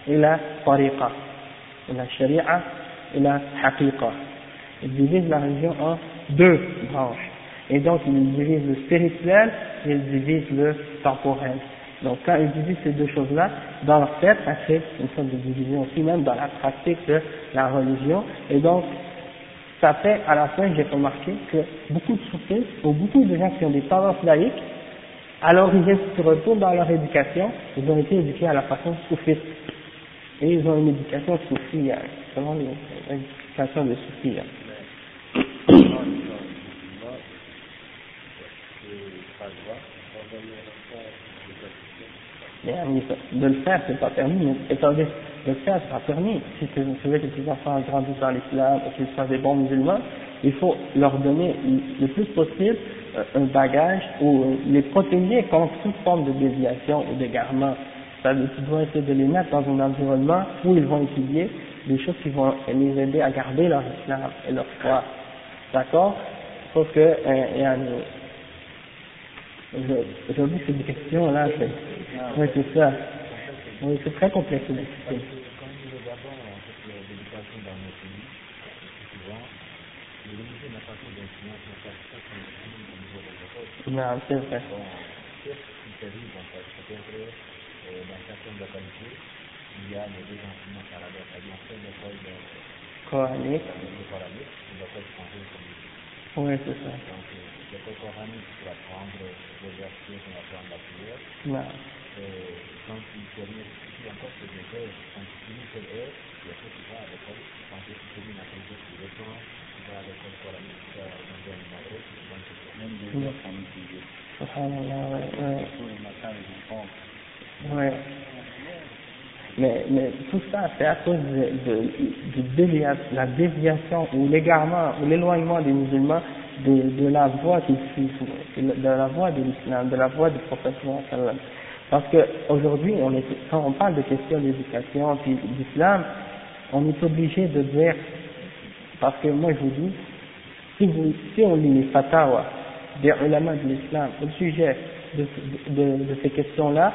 Speaker 1: et la tariqa, la sharia et la haqiqa. Ils divisent la religion en deux branches. Et donc ils divisent le spirituel et ils divisent le temporel. Donc quand ils divisent ces deux choses-là, dans leur tête, ça fait une sorte de division aussi, même dans la pratique de la religion. Et donc, ça fait, à la fin, j'ai remarqué que beaucoup de soufis, ou beaucoup de gens qui ont des tendances laïques, à l'origine, se retournent dans leur éducation, ils ont été éduqués à la façon soufiste. Et ils ont une éducation soufie, selon l'éducation de soufis. de le faire, c'est pas permis, mais attendez, de le faire, c'est pas permis. Si tu veux que tes enfants grandissent dans l'islam qu'ils soient des bons musulmans, il faut leur donner le plus possible euh, un bagage ou euh, les protéger contre toute forme de déviation ou d'égarement. C'est-à-dire dois essayer de les mettre dans un environnement où ils vont étudier des choses qui vont les aider à garder leur islam et leur foi. D'accord? Sauf que, euh, aujourd'hui c'est des questions là, oui c'est ça. Oui, c'est très complexe. Non, c'est vrai.
Speaker 2: Bon, c'est localités, il y a enseignements
Speaker 1: Oui, c'est ça.
Speaker 2: Donc, l'école coranique pour apprendre les versets, pour apprendre la prière. Et quand il termine, ici encore, c'est des heures. Quand tu finis cette heure, et après tu vas à l'école, quand tu termines la prière, tu tu vas à l'école coranique, tu vas dans des heures qu'on.
Speaker 1: Subhanallah, ouais, ouais.
Speaker 2: Les les.
Speaker 1: Ouais. Mais, mais tout ça, c'est à cause de, de, de dévia, la déviation ou l'égarement ou l'éloignement des musulmans de, de la voie qu'ils suivent, de la voie de l'islam, de la voie du prophète. Parce qu'aujourd'hui, quand on parle de questions d'éducation puis d'islam, on est obligé de dire, parce que moi je vous dis, si, vous, si on lit les fatwas des ulama de l'islam au sujet de, de, de ces questions-là,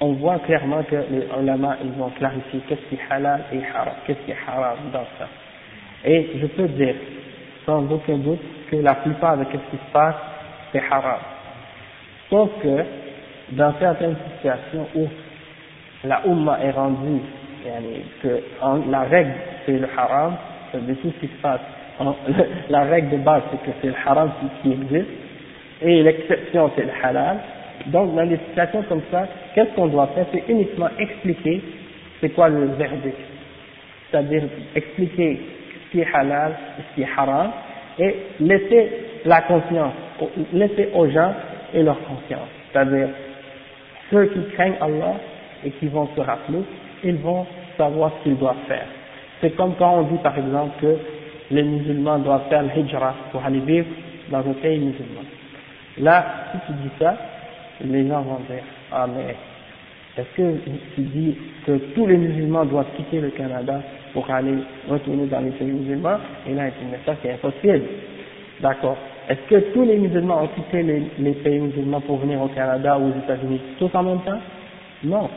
Speaker 1: on voit clairement que les ulama, ils ont clarifié qu'est-ce qui est halal et haram, qu'est-ce qui est haram dans ça. Et je peux dire, sans aucun doute, que la plupart de ce qui se passe, c'est haram. Sauf que, dans certaines situations où la umma est rendue, que la règle c'est le haram, de tout ce qui se passe, la règle de base c'est que c'est le haram qui, existe, et l'exception c'est le halal, donc, dans des situations comme ça, qu'est-ce qu'on doit faire? C'est uniquement expliquer c'est quoi le verdict. C'est-à-dire expliquer ce qui est halal, ce qui est haram, et laisser la conscience, laisser aux gens et leur conscience. C'est-à-dire, ceux qui craignent Allah et qui vont se rappeler, ils vont savoir ce qu'ils doivent faire. C'est comme quand on dit par exemple que les musulmans doivent faire le hijra pour aller vivre dans un pays musulman. Là, si tu dis ça, les gens vont dire, ah mais est-ce que tu dis que tous les musulmans doivent quitter le Canada pour aller retourner dans les pays musulmans? Et là, il dit, mais ça c'est impossible. D'accord. Est-ce que tous les musulmans ont quitté les, pays musulmans pour venir au Canada ou aux États-Unis tous en même temps? Non.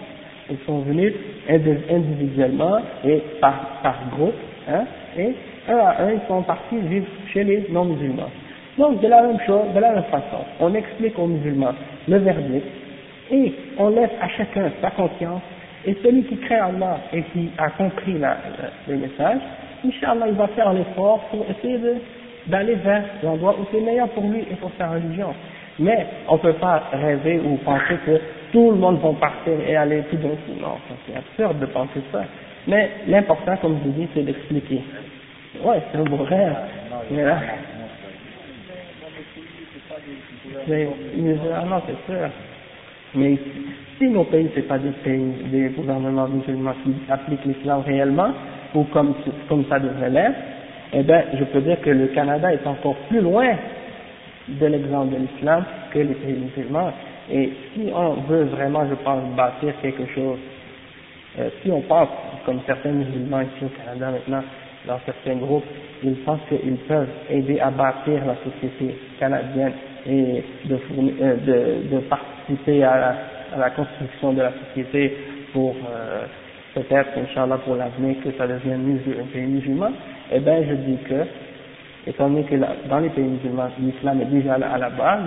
Speaker 1: Ils sont venus individuellement et par, par groupe, hein, et un à un, ils sont partis vivre chez les non-musulmans. Donc, de la même chose, de la même façon, on explique aux musulmans le verdict et on laisse à chacun sa conscience et celui qui craint Allah et qui a compris la, le message, Inch'Allah, il va faire l'effort pour essayer d'aller vers l'endroit où c'est meilleur pour lui et pour sa religion. Mais on ne peut pas rêver ou penser que tout le monde va partir et aller tout d'un coup. Non, c'est absurde de penser ça. Mais l'important, comme je vous dis, c'est d'expliquer. Ouais, c'est un beau rêve. Mais là, mais, c'est sûr. Mais si nos pays, c'est pas des pays, des gouvernements musulmans qui appliquent l'islam réellement, ou comme, comme ça devrait l'être, eh bien, je peux dire que le Canada est encore plus loin de l'exemple de l'islam que les pays musulmans. Et si on veut vraiment, je pense, bâtir quelque chose, euh, si on pense, comme certains musulmans ici au Canada maintenant, dans certains groupes, ils pensent qu'ils peuvent aider à bâtir la société canadienne et de, euh, participer à la, construction de la société pour euh, peut-être, Inch'Allah, pour l'avenir, que ça devienne un pays musulman, eh bien, je dis que, étant donné que dans les pays musulmans, l'islam est déjà à la base,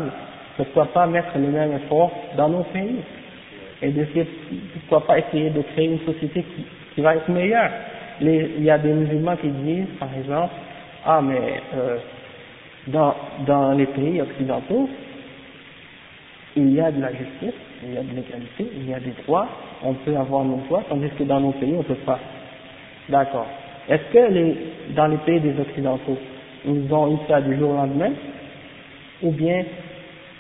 Speaker 1: pourquoi pas mettre le même effort dans nos pays et d'essayer, pourquoi pas essayer de créer une société qui, qui va être meilleure. Il y a des musulmans qui disent, par exemple, ah mais euh, dans, dans les pays occidentaux, il y a de la justice, il y a de l'égalité, il y a des droits, on peut avoir nos droits, tandis que dans nos pays, on ne peut pas. D'accord. Est-ce que les, dans les pays des occidentaux, ils ont eu ça du jour au lendemain? Ou bien,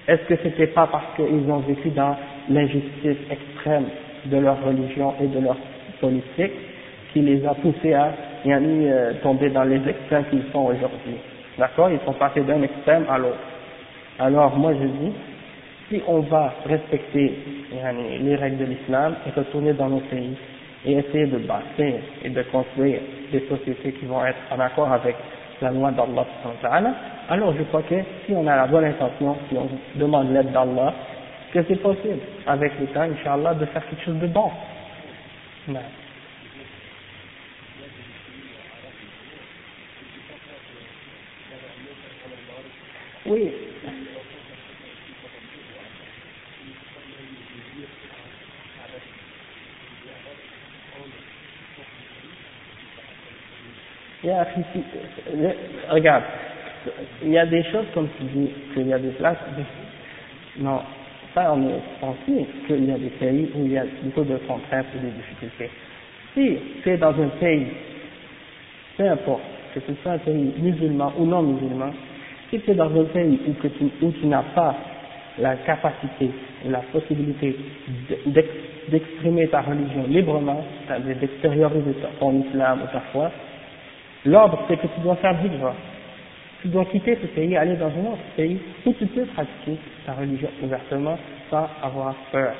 Speaker 1: est-ce que c'était pas parce qu'ils ont vécu dans l'injustice extrême de leur religion et de leur politique qui les a poussés à euh, tomber dans les extrêmes qu'ils sont aujourd'hui? D'accord Ils sont passés d'un extrême à l'autre. Alors moi je dis, si on va respecter les règles de l'islam et retourner dans nos pays et essayer de bâtir et de construire des sociétés qui vont être en accord avec la loi d'Allah, alors je crois que si on a la bonne intention, si on demande l'aide d'Allah, que c'est possible, avec le temps, Inch'Allah, de faire quelque chose de bon. Oui. regarde, il y a des choses comme tu dis, qu'il y a des places, non, ça on est pensé qu'il y a des pays où il y a beaucoup de contraintes et de difficultés. Si c'est dans un pays, peu importe, que ce soit un pays musulman ou non musulman, si tu es dans un pays où, tu, n'as pas la capacité la possibilité d'exprimer ta religion librement, d'extérioriser ton islam ou ta foi, l'ordre c'est que tu dois faire vivre. Tu dois quitter ce pays, aller dans un autre pays où tu peux pratiquer ta religion ouvertement sans avoir peur.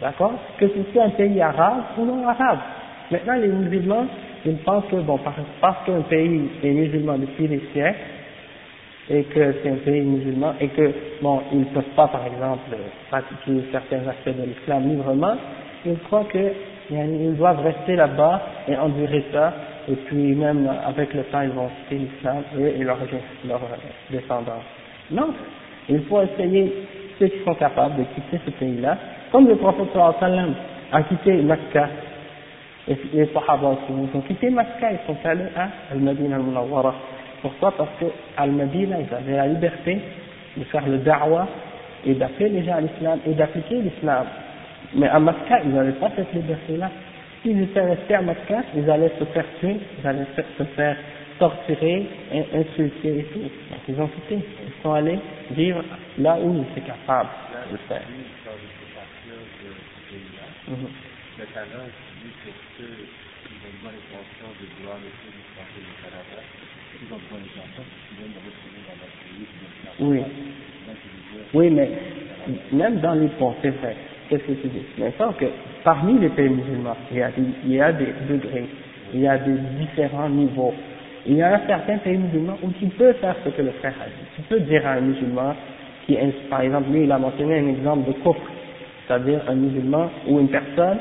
Speaker 1: D'accord? Que ce soit un pays arabe ou non arabe. Maintenant, les musulmans, ils pensent que, bon, parce qu'un pays est musulman depuis des siècles, et que c'est un pays musulman et que, bon, ils ne peuvent pas, par exemple, pratiquer certains aspects de l'islam librement, ils croient que ils doivent rester là-bas et endurer ça, et puis même avec le temps, ils vont quitter l'islam, eux et leurs leur descendants. Non, il faut essayer, ceux qui sont capables de quitter ce pays-là, comme le prophète sallam a quitté Mecca, et les Sahaba aussi, ils ont quitté Mecca, ils sont allés à Al-Madinah al-Munawwara. Pourquoi Parce que Al-Madinah, ils avaient la liberté de faire le da'wah et d'appeler les gens à l'islam et d'appliquer l'islam. Mais à Mecca, ils n'avaient pas cette liberté-là. S'ils étaient restés à Mecca, ils allaient se faire tuer, ils allaient se faire torturer, insulter et tout. Donc ils ont quitté, ils sont allés vivre là où ils étaient capables de faire.
Speaker 2: Mm -hmm.
Speaker 1: Oui. Oui, mais même dans les vrai. Qu'est-ce que tu dis? Maintenant que parmi les pays musulmans, il y a des, degrés, il y a des différents niveaux. Il y a un certain pays musulman où tu peux faire ce que le frère a dit. Tu peux dire à un musulman qui, par exemple, lui, il a mentionné un exemple de coffre c'est-à-dire un musulman ou une personne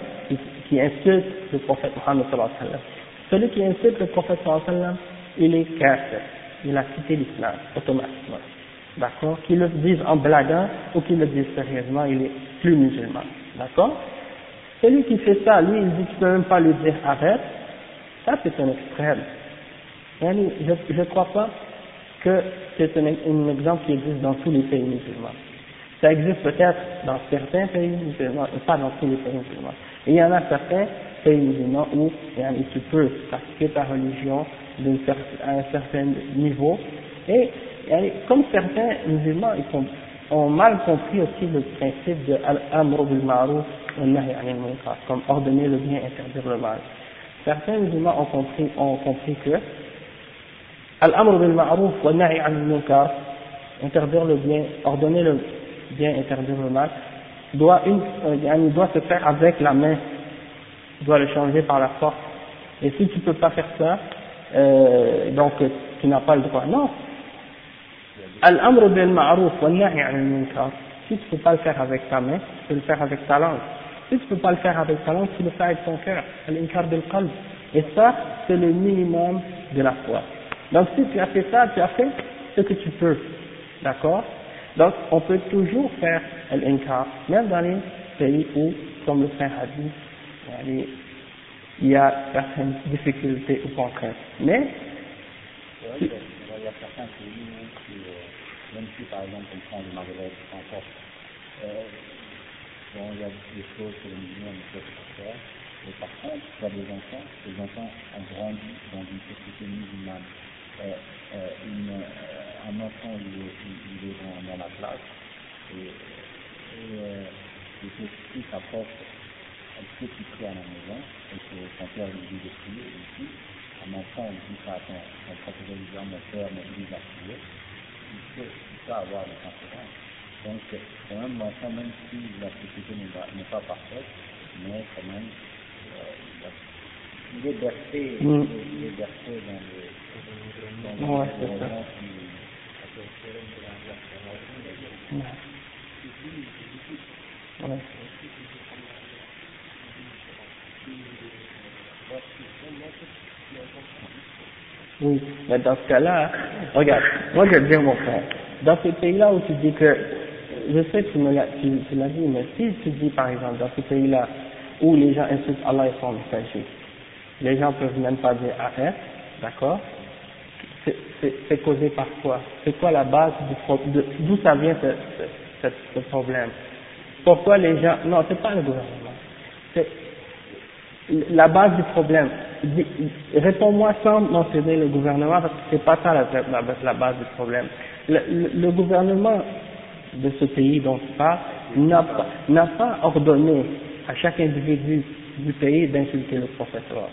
Speaker 1: qui, insulte le prophète Mohammed sallallahu alayhi wa sallam. Celui qui insulte le prophète sallallahu alayhi wa sallam, il est kafir, il a quitté l'islam automatiquement. D'accord? Qu'il le dise en blaguant ou qu'il le dise sérieusement, il est plus musulman. D'accord? Celui qui fait ça, lui, il dit tu peux même pas lui dire arrête, ça c'est un extrême. Je ne crois pas que c'est un, un exemple qui existe dans tous les pays musulmans. Ça existe peut-être dans certains pays musulmans, et pas dans tous les pays musulmans. Et il y en a certains pays musulmans où tu peux pratiquer ta religion à un certain niveau. Et, comme certains musulmans ont mal compris aussi le principe de al-amr bil ma'ruf comme ordonner le bien, interdire le mal. Certains musulmans ont compris, ont compris que al-amr bil ma'ruf wa nahi munkar interdire le bien, ordonner le bien interdire le mal, doit, une, euh, doit se faire avec la main, doit le changer par la force. Et si tu peux pas faire ça, euh, donc tu n'as pas le droit. Non. Al-amr bil ma'ruf wa nahi munkar. Si tu peux pas le faire avec ta main, tu peux le faire avec ta langue. Si tu peux pas le faire avec ta langue, tu le fais avec ton cœur. Al-inkar bil qalb. Et ça, c'est le minimum de la foi. Donc si tu as fait ça, tu as fait ce que tu peux. D'accord? Donc, on peut toujours faire l'incar, même dans les pays où, comme le frère a dit, il y a certaines difficultés ou contraintes. Mais,
Speaker 2: il y a certains pays qui, euh, même si par exemple on prend le Maghreb, encore, euh, bon, il y a des choses que les musulmans ne peuvent pas faire, mais par contre, tu as des enfants, les enfants ont grandi dans une société musulmane. Euh, euh, une, euh, un enfant il est, il est dans, dans, la classe et, et, euh, et que si sa prof sait qu'il prie à la maison et que son père lui dit de prier ici, un enfant il dit ça à son, son professeur lui dit mon père me dit à prier, il peut, avoir des conséquences. Donc quand même l'enfant, même si la société n'est pas parfaite, mais quand même euh, liberté, mm. liberté dans le
Speaker 1: Ouais, c'est ça. Ouais. Oui, mais dans ce cas-là, regarde, moi je vais te dire mon frère, dans ces pays-là où tu dis que, je sais que tu me l'as, tu, tu l'as dit, mais si tu dis par exemple dans ces pays-là où les gens insultent Allah et son messager, les gens peuvent même pas dire arrête, d'accord? C'est causé par quoi? C'est quoi la base du problème D'où ça vient ce, ce, ce, problème? Pourquoi les gens Non, c'est pas le gouvernement. C'est la base du problème. Réponds-moi sans mentionner le gouvernement parce que c'est pas ça la, la, la, base du problème. Le, le, gouvernement de ce pays dont tu parles n'a pas, pas ordonné à chaque individu du pays d'insulter le professeur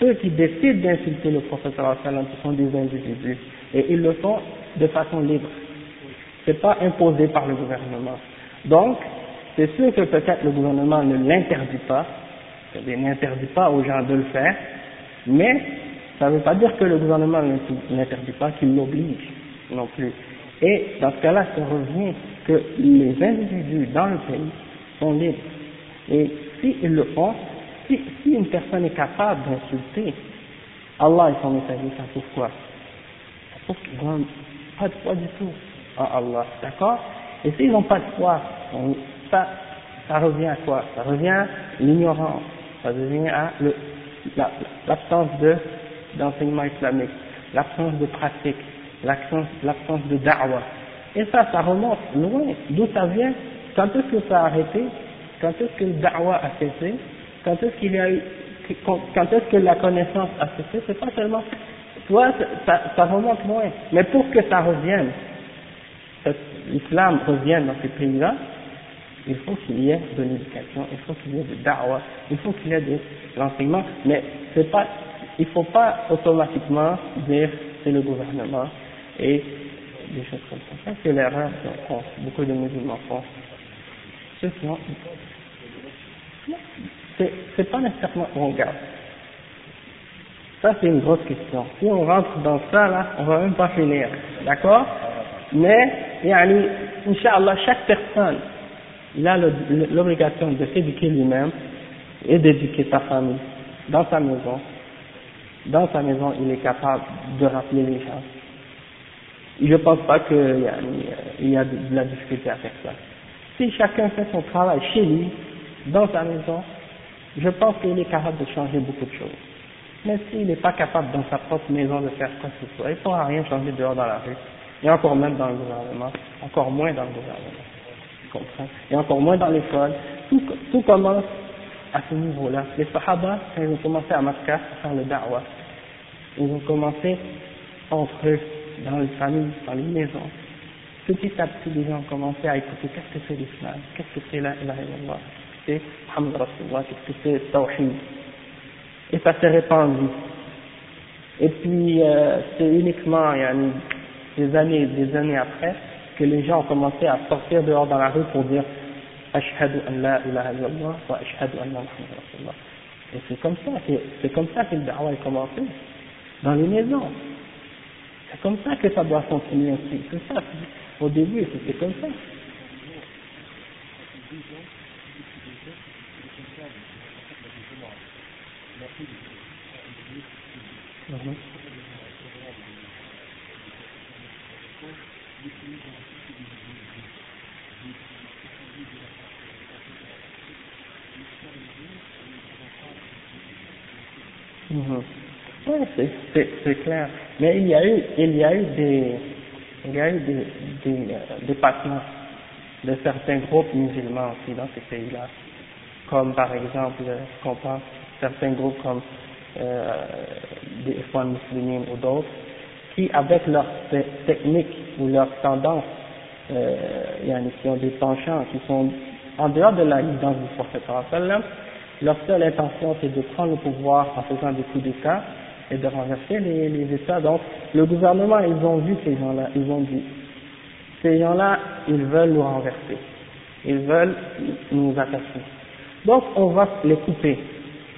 Speaker 1: ceux qui décident d'insulter le prophète sallam, ce sont des individus. Et ils le font de façon libre. C'est pas imposé par le gouvernement. Donc, c'est sûr que peut-être le gouvernement ne l'interdit pas, c'est-à-dire n'interdit pas aux gens de le faire, mais ça ne veut pas dire que le gouvernement ne l'interdit pas, qu'il l'oblige. non plus. Et dans ce cas-là, ça revient que les individus dans le pays sont libres. Et s'ils le font, si, une personne est capable d'insulter Allah et son messager, ça pourquoi Parce qu'ils n'ont pas de foi du tout en Allah, d'accord? Et s'ils n'ont pas de foi, ça, ça revient à quoi? Ça revient à l'ignorance, ça revient à l'absence de d'enseignement islamique, l'absence de pratique, l'absence de da'wah. Et ça, ça remonte loin. D'où ça vient? Quand est-ce que ça a arrêté? Quand est-ce que le da'wah a cessé? Quand est-ce qu'il y a eu quand est-ce que la connaissance a cessé? C'est pas seulement toi, ça, remonte loin. Mais pour que ça revienne, l'islam revienne dans ces pays-là, il faut qu'il y ait de l'éducation, il faut qu'il y ait de da'wah, il faut qu'il y ait de l'enseignement, mais c'est pas, il faut pas automatiquement dire c'est le gouvernement et des choses comme ça. C'est l'erreur que beaucoup de musulmans font. C'est, c'est pas nécessairement, on regarde. Ça c'est une grosse question. Si on rentre dans ça là, on va même pas finir. D'accord? Mais, yani, Inch'Allah, chaque personne, il a l'obligation de s'éduquer lui-même et d'éduquer sa famille dans sa maison. Dans sa maison, il est capable de rappeler les gens. Je ne pense pas qu'il y, a de la difficulté à faire ça. Si chacun fait son travail chez lui, dans sa maison, je pense qu'il est capable de changer beaucoup de choses. Mais s'il n'est pas capable dans sa propre maison de faire quoi que ce soit, il ne pourra rien changer dehors dans la rue, et encore même dans le gouvernement, encore moins dans le gouvernement. comprends? Et encore moins dans l'école. Tout, tout commence à ce niveau-là. Les Sahaba, quand ils ont commencé à Makkah, à faire le da'wah, ils ont commencé entre eux, dans les familles, dans les maisons. Petit à petit, les gens ont commencé à écouter qu'est-ce que c'est l'islam, qu'est-ce que c'est la ilaha c'est Muhammad Rasulullah, qu'est-ce que c'est Tawhid. Et ça s'est répandu. Et puis, euh, c'est uniquement, il y a des années des années après, que les gens ont commencé à sortir dehors dans la rue pour dire Ashhadu an la ilaha illallah wa ashhadu anna Muhammad Rasulullah. Et c'est comme ça, c'est comme ça que le da'wah est commencé, dans les maisons. C'est comme ça que ça doit fonctionner aussi. C'est ça, au début, c'était comme ça. Oui, c'est clair. Mais il y a eu, il y a eu des, il y a eu des, des, euh, des de certains groupes musulmans aussi dans ces pays-là, comme par exemple, qu'on pense certains groupes comme euh, des femmes musulmans ou d'autres, qui avec leur technique ou leur tendance, euh, qui ont des penchants, qui sont en dehors de la guidance du prophète leur seule intention c'est de prendre le pouvoir en faisant des coups d'État et de renverser les, les États. Donc le gouvernement, ils ont vu ces gens-là, ils ont dit, ces gens-là, ils veulent nous renverser, ils veulent nous attaquer. Donc on va les couper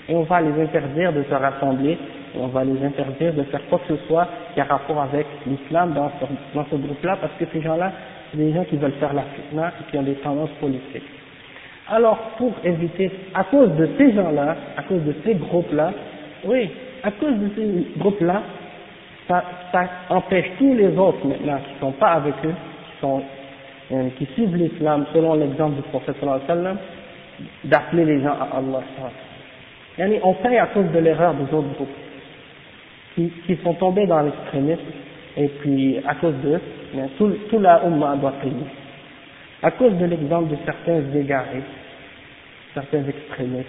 Speaker 1: et on va les interdire de se rassembler, on va les interdire de faire quoi que ce soit qui a rapport avec l'islam dans ce, dans ce groupe-là, parce que ces gens-là, c'est des gens qui veulent faire la fitna et qui ont des tendances politiques. Alors, pour éviter, à cause de ces gens-là, à cause de ces groupes-là, oui, à cause de ces groupes-là, ça, ça, empêche tous les autres maintenant qui ne sont pas avec eux, qui, sont, euh, qui suivent l'islam selon l'exemple du prophète d'appeler les gens à Allah. On paye à cause de l'erreur des autres groupes qui, qui sont tombés dans l'extrémisme et puis à cause d'eux, tout, tout la Ummah doit payer à cause de l'exemple de certains égarés, certains extrémistes.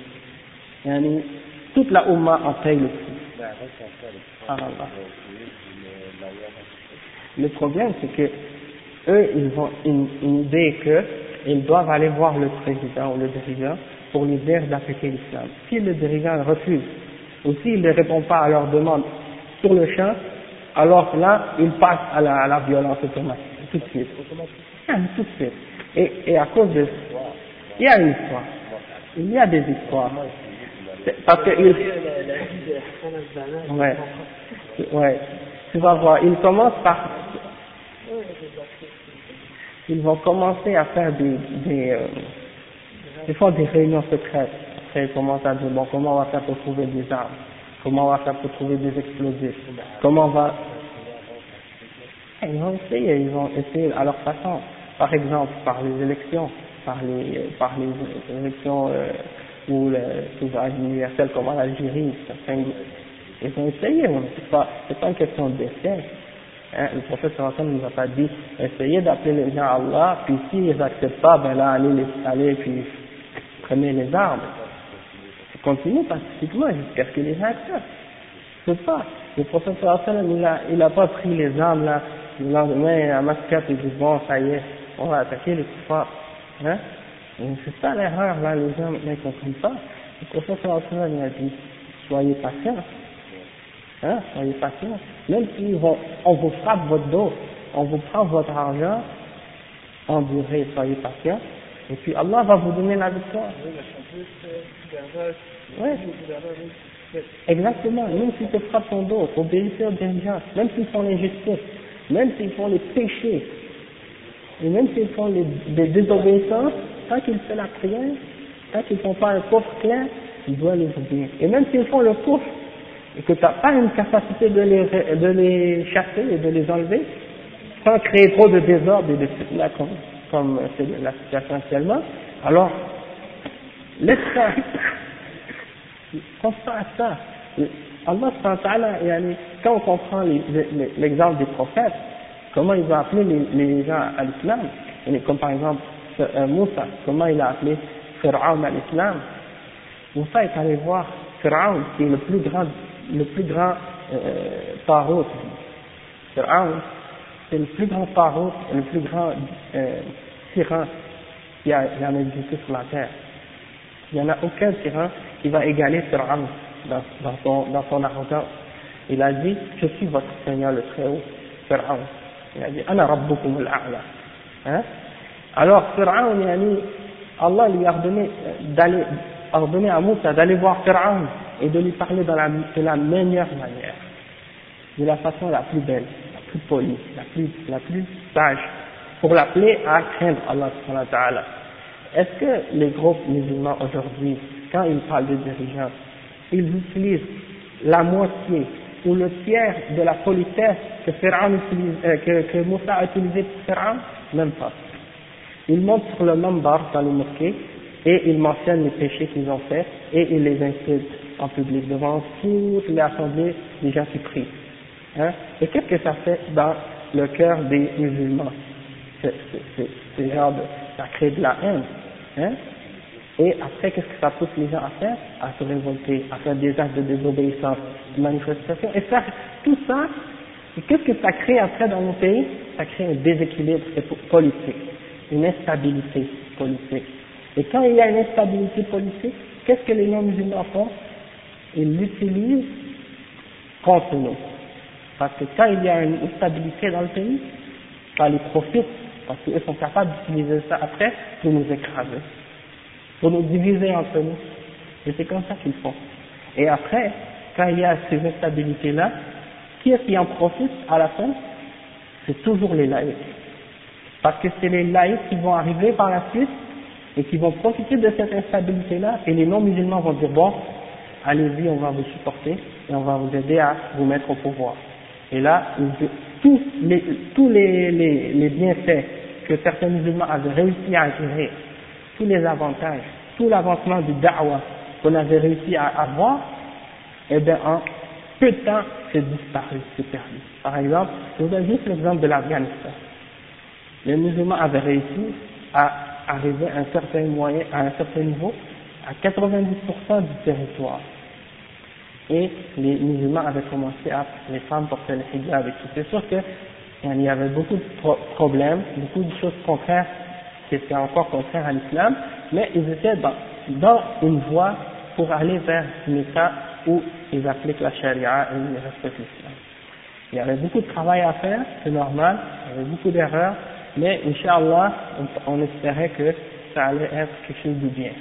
Speaker 1: Yani, toute la Oumma en paye le prix. Le problème, c'est que eux, ils ont une, idée qu'ils doivent aller voir le président ou le dirigeant pour lui dire l'islam. Si le dirigeant refuse, ou s'il ne répond pas à leur demande sur le champ, alors là, ils passent à la, violence automatique, tout de suite. Tout de suite. Et, et à cause de... Il y a une histoire. Il y a des histoires. Parce que il... Ouais. Ouais. Tu vas voir, il commence par... Ils vont commencer à faire des, des, euh, des fois des réunions secrètes. Après, ils commencent à dire, bon, comment on va faire pour trouver des armes? Comment on va faire pour trouver des explosifs? Comment on va... Eh, Ils vont essayer, ils vont essayer à leur façon. Par exemple, par les élections, par les, par les élections euh, ou le souverain universel comme en Algérie, certains, ils ont essayé, c'est pas, c'est pas une question d'essai. Hein, le prophète sallallahu nous a pas dit, essayez d'appeler les gens à Allah, puis s'ils n'acceptent pas, ben là, allez les allez, puis prenez les armes. Continuez pacifiquement jusqu'à ce que les gens acceptent. C'est pas. Le prophète il a, il a pas pris les armes là, le lendemain, à Mascat, il dit, bon, ça y est, on va attaquer les kuffars. Hein? Et C'est ça l'erreur, là, les gens ils comprennent pas. Le prophète il a dit, soyez patients. Hein, soyez patients. Même si vont, on vous frappe votre dos, on vous prend votre argent, endurez, soyez patients, et puis Allah va vous donner la victoire. Ouais. Exactement, même s'ils te frappent ton dos, obéissez aux même s'ils font l'injustice, même s'ils font les péchés, et même s'ils font les, des désobéissances, tant qu'ils font la prière, tant qu'ils ne font pas un pauvre clair, il doit les obéir. Et même s'ils font le pauvre, et que tu n'as pas une capacité de les, de les chasser et de les enlever, sans créer trop de désordre et de là, comme, c'est la situation actuellement, alors laisse ça. Pense pas à ça. Allah, quand on comprend l'exemple des prophètes, comment il va appeler les, les gens à l'islam, comme par exemple euh, Moussa, comment il a appelé Pharaon à l'islam? Moussa est allé voir Pharaon, qui est le plus grand le plus grand euh, Pharaon, c'est le plus grand Pharaon, le plus grand euh, tyran qui a, a existé sur la terre. Il n'y en a aucun tyran qui va égaler Pharaon dans, son, dans son arrogance. Il a dit, je suis votre Seigneur le Très-Haut, Pharaon. Il a dit, Ana Rabbukum al-A'la. Hein? Alors, Pharaon, Allah lui a ordonné d'aller, ordonné à Moussa d'aller voir Pharaon et de lui parler de la, de la meilleure manière, de la façon la plus belle, plus polie, la plus, la plus sage, pour l'appeler à craindre Allah wa. Est-ce que les groupes musulmans aujourd'hui, quand ils parlent de dirigeants, ils utilisent la moitié ou le tiers de la politesse que, utilise, euh, que, Moussa a utilisé pour Pharaon? Même pas. Ils montent sur le mambar dans les mosquées et ils mentionnent les péchés qu'ils ont faits et ils les insultent en public devant toutes les assemblées des gens qui. Hein? Et qu'est-ce que ça fait dans le cœur des musulmans? C'est genre de, ça crée de la haine. Hein? Et après, qu'est-ce que ça pousse les gens à faire? À se révolter, à faire des actes de désobéissance, de manifestation. Et ça, tout ça, qu'est-ce que ça crée après dans nos pays? Ça crée un déséquilibre politique, une instabilité politique. Et quand il y a une instabilité politique, qu'est-ce que les non-musulmans font? Ils l'utilisent contre nous. Parce que quand il y a une instabilité dans le pays, quand ils profitent, parce qu'ils sont capables d'utiliser ça après pour nous écraser, pour nous diviser entre nous. Et c'est comme ça qu'ils font. Et après, quand il y a ces instabilités-là, qui est-ce qui en profite à la fin? C'est toujours les laïcs. Parce que c'est les laïcs qui vont arriver par la suite et qui vont profiter de cette instabilité-là et les non-musulmans vont dire bon, allez-y, on va vous supporter et on va vous aider à vous mettre au pouvoir. Et là, tous les, tous les, bienfaits que certains musulmans avaient réussi à acquérir, tous les avantages, tout l'avancement du da'wah qu'on avait réussi à avoir, eh bien, en peu de temps, c'est disparu, c'est perdu. Par exemple, je vous donne juste l'exemple de l'Afghanistan. Les musulmans avaient réussi à arriver à un certain moyen, à un certain niveau, à 90% du territoire et les musulmans avaient commencé à, les femmes porter le hijab et tout. C'est sûr qu'il y avait beaucoup de problèmes, beaucoup de choses contraires, qui étaient encore contraires à l'islam, mais ils étaient dans, dans une voie pour aller vers un état où ils appliquent la charia et ils respectent l'islam. Il y avait beaucoup de travail à faire, c'est normal, il y avait beaucoup d'erreurs, mais Inch'Allah, on, on espérait que ça allait être quelque chose de bien.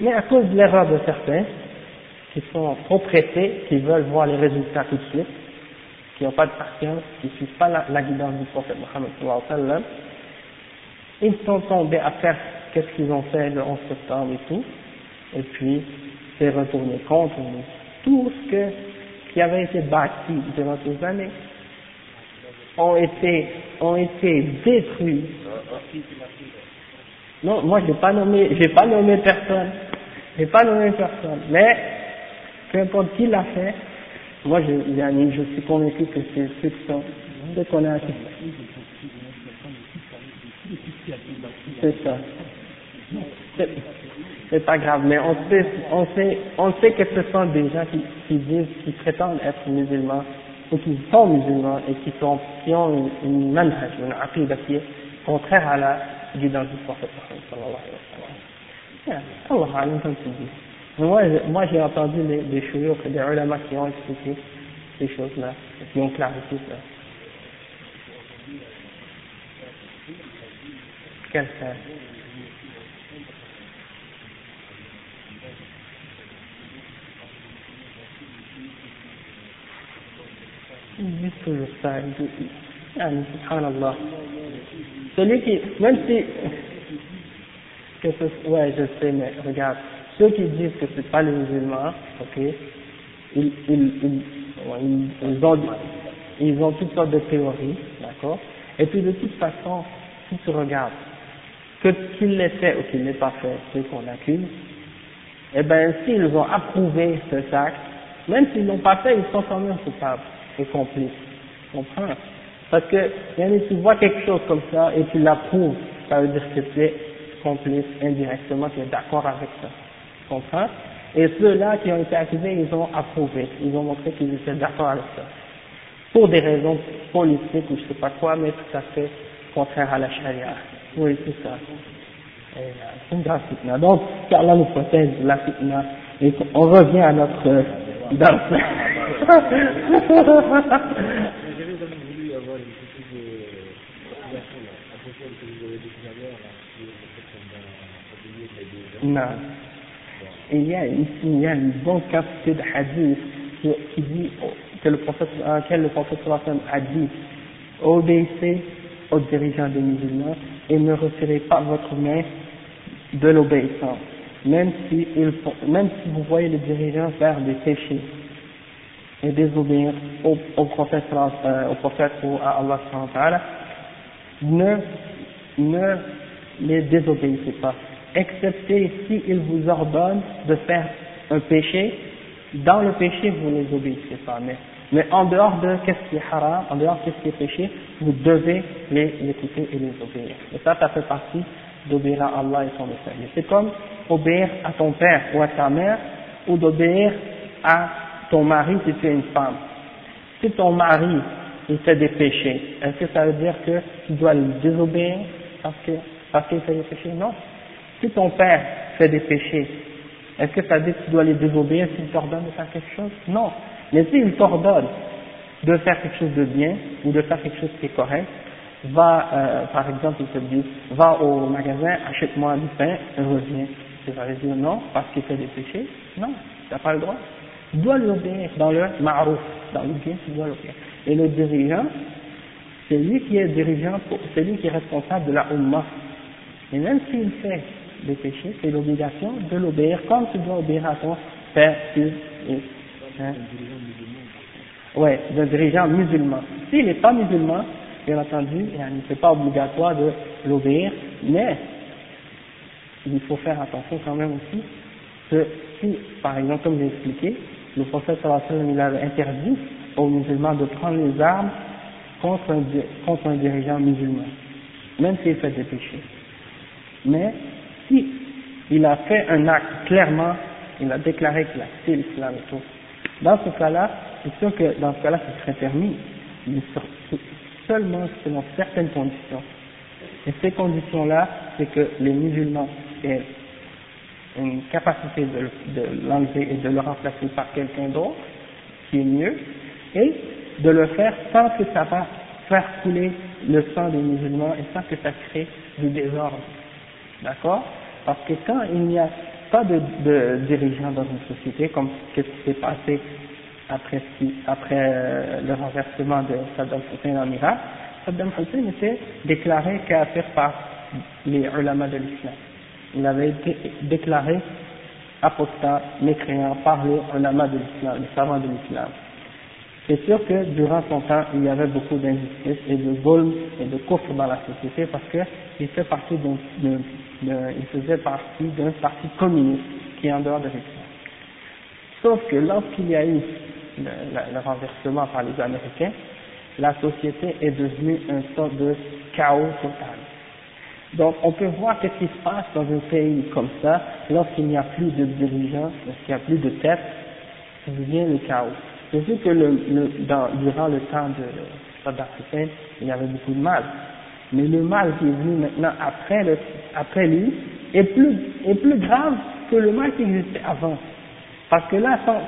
Speaker 1: Mais à cause de l'erreur de certains, qui sont trop pressés, qui veulent voir les résultats tout de suite, qui n'ont pas de patience, qui ne suivent pas la, guidance du prophète Mohammed ils sont tombés à faire qu'est-ce qu'ils ont fait le 11 septembre et tout, et puis c'est retourné contre tout ce que, qui avait été bâti durant ces années ont été, ont été détruits. Non, moi j'ai pas nommé, j'ai pas nommé personne, j'ai pas nommé personne, mais peu importe qui l'a fait, moi je, je suis convaincu que c'est ceux qui sont, ceux qu'on C'est ça. C'est pas grave, mais on sait, que ce sont des gens qui, qui prétendent être musulmans, ou qui sont musulmans, et qui ont une, une aqidah qui contraire à la guidance. Moi, j'ai entendu des, des des ulama qui ont expliqué ces choses-là, qui ont clarifié ça. Quel frère Ils disent toujours ça, ils disent, subhanallah. Celui qui, même si, que ce, ouais, je sais, mais regarde, ceux qui disent que c'est pas les musulmans, ok, ils, ils, ils, ils, ont, ils ont toutes sortes de théories, d'accord, et puis de toute façon, si tu regardes, que qu'il l'ait fait ou qu'il ne l'ait pas fait, ceux qu'on accuse, eh bien, s'ils ont approuvé ce acte, même s'ils l'ont pas fait, ils sont quand même coupables et complices. Tu comprends? Parce que, tu vois quelque chose comme ça et tu l'approuves, ça veut dire que tu es complice indirectement, tu es d'accord avec ça. Comprends Et ceux-là qui ont été accusés, ils ont approuvé, ils ont montré qu'ils étaient d'accord avec ça. Pour des raisons politiques ou je sais pas quoi, mais tout à fait contraire à la charia. Oui, c'est ça. C'est une grave fitna. Donc, qu'Allah nous protège de la fitna. Et on revient à notre euh, danse.
Speaker 2: À à.
Speaker 1: Non. Il y a ici, il y a une bonne quantité de hadiths qui, dit que le prophète, dans lequel le prophète a dit, obéissez aux dirigeants des musulmans et ne retirez pas votre main de l'obéissance, même si, même si vous voyez les dirigeants faire des péchés et désobéir au, au prophète, euh, au prophète ou à Allah ne, ne les désobéissez pas, excepté s'ils vous ordonnent de faire un péché, dans le péché vous ne les obéissez pas, mais, mais en dehors de qu'est-ce qui est haram, en dehors de qu'est-ce qui est péché, vous devez les écouter et les obéir. Et ça, ça fait partie d'obéir à Allah et son messager. C'est comme obéir à ton père ou à ta mère, ou d'obéir à ton mari si tu es une femme. Si ton mari il fait des péchés, est-ce que ça veut dire que tu dois le désobéir parce que parce qu'il fait des péchés? Non. Si ton père fait des péchés, est-ce que ça dire que tu dois les désobéir s'il t'ordonne de faire quelque chose? Non. Mais s'il t'ordonne de faire quelque chose de bien ou de faire quelque chose qui est correct, va, euh, par exemple, il te dit, va au magasin, achète-moi du pain, et reviens. Tu vas lui dire non, parce qu'il fait des péchés? Non, tu n'as pas le droit. Tu dois l'obéir dans le ma'rouf, dans le bien, tu dois l'obéir. Et le dirigeant, c'est lui qui est dirigeant, c'est lui qui est responsable de la ummah. Et même s'il fait des péchés, c'est l'obligation de l'obéir comme tu dois obéir à ton père, fils et hein. Ouais, d'un dirigeant musulman. S'il n'est pas musulman, bien entendu, c'est pas obligatoire de l'obéir, mais il faut faire attention quand même aussi que si, par exemple, comme j'ai expliqué, le prophète il avait interdit aux musulmans de prendre les armes contre un, contre un dirigeant musulman, même s'il fait des péchés. Mais si il a fait un acte clairement, il a déclaré qu'il a quitté l'islam et tout, dans ce cas-là, c'est sûr que dans ce cas-là, ce serait permis, mais seulement selon certaines conditions. Et ces conditions-là, c'est que les musulmans aient une capacité de, de l'enlever et de le remplacer par quelqu'un d'autre, qui est mieux, et de le faire sans que ça va faire couler le sang des musulmans et sans que ça crée du désordre. D'accord? Parce que quand il n'y a pas de, de dirigeant dans une société, comme ce qui s'est passé après, euh, le renversement de Saddam Hussein en Irak, Saddam Hussein était déclaré kafir par les ulama de l'islam. Il avait été déclaré apostat, mécréant par les ulama de l'islam, les savants de l'islam. C'est sûr que durant son temps, il y avait beaucoup d'injustice et de goulm et de coffre dans la société parce qu'il fait partie d'un, il faisait partie d'un parti communiste qui est en dehors de l'islam. Sauf que lorsqu'il y a eu le, renversement par les Américains, la société est devenue un sorte de chaos total. Donc on peut voir ce qui se passe dans un pays comme ça, lorsqu'il n'y a plus de dirigeants, lorsqu'il n'y a plus de tête, ça devient le chaos. C'est sûr que durant le temps de Saddam Hussein, il y avait beaucoup de mal. Mais le mal qui est venu maintenant après, lui est plus, est plus grave que le mal qui existait avant. Parce que là, sans,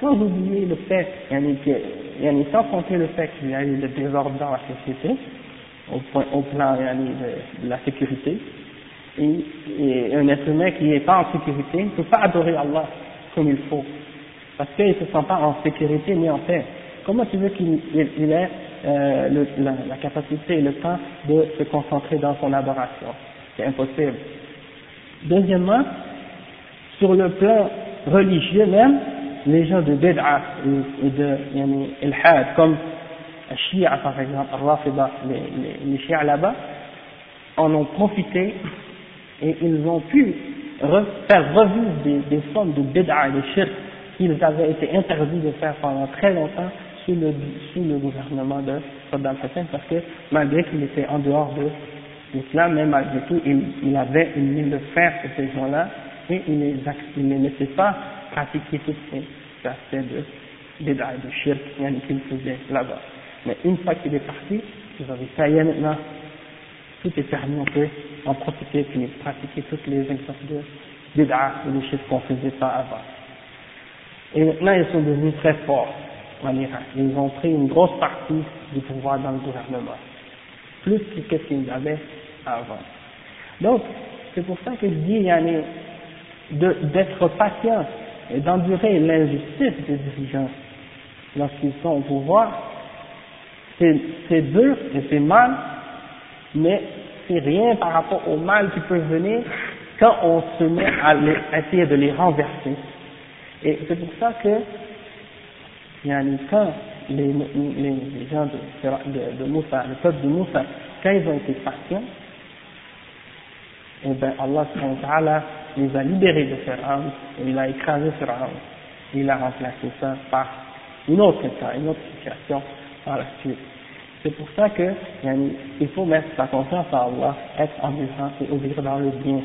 Speaker 1: sans oublier le fait, yani, sans compter le fait qu'il y a eu le désordre dans la société, au, point, au plan de, la sécurité, et, et, un être humain qui n'est pas en sécurité ne peut pas adorer Allah comme il faut, parce qu'il ne se sent pas en sécurité ni en paix. Comment tu veux qu'il il ait euh, le, la, la, capacité et le temps de se concentrer dans son adoration C'est impossible. Deuxièmement, sur le plan religieux même, les gens de Bid'a et de Ilhad, comme Shia par exemple, Rafida, les, les, les Shia là-bas, en ont profité et ils ont pu faire revivre des, des formes de Bid'a et de Shirk qu'ils avaient été interdits de faire pendant très longtemps sous le, sous le gouvernement de Saddam Hussein parce que malgré qu'il était en dehors de l'islam, mais malgré tout, il, il avait une ligne de fer pour ces gens-là et il ne les, les laissait pas pratiquer tous ces aspects de bid'a de shirk qu'il faisait là-bas. Mais une fois qu'il est parti, vous avez ça y est maintenant, tout est permis, on peut en profiter et pratiquer toutes les exemples de bid'a ou de shirk qu'on faisait pas avant. Et maintenant ils sont devenus très forts en. Ils ont pris une grosse partie du pouvoir dans le gouvernement, plus que ce qu'ils avaient avant. Donc, c'est pour ça que je dis, Yannick, d'être patient et d'endurer l'injustice des dirigeants lorsqu'ils sont au pouvoir, c'est dur et c'est mal, mais c'est rien par rapport au mal qui peut venir quand on se met à, essayer de les renverser. Et c'est pour ça que, quand les, gens de, Moussa, le peuple de Moussa, quand ils ont été patients, et eh bien Allah les a libérés de Pharaon, il a écrasé Pharaon, il a remplacé ça par une autre une autre situation par la suite. C'est pour ça que il faut mettre sa confiance à Allah, être endurant et obéir dans le bien.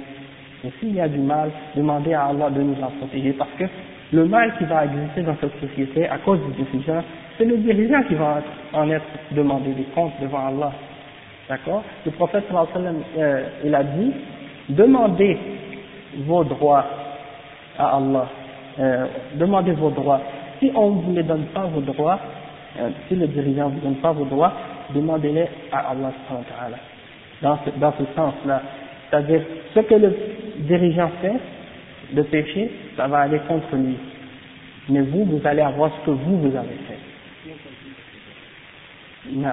Speaker 1: Et s'il y a du mal, demander à Allah de nous en protéger, parce que le mal qui va exister dans cette société à cause du dirigeant, c'est le dirigeant qui va en être demandé des comptes devant Allah. D'accord? Le prophète euh, il a dit, demandez vos droits à Allah. Euh, demandez vos droits. Si on ne vous les donne pas vos droits, euh, si le dirigeant ne vous donne pas vos droits, demandez-les à Allah dans ce, dans ce sens-là. C'est-à-dire, ce que le dirigeant fait, de péché, ça va aller contre lui. Mais vous, vous allez avoir ce que vous, vous avez fait. Non.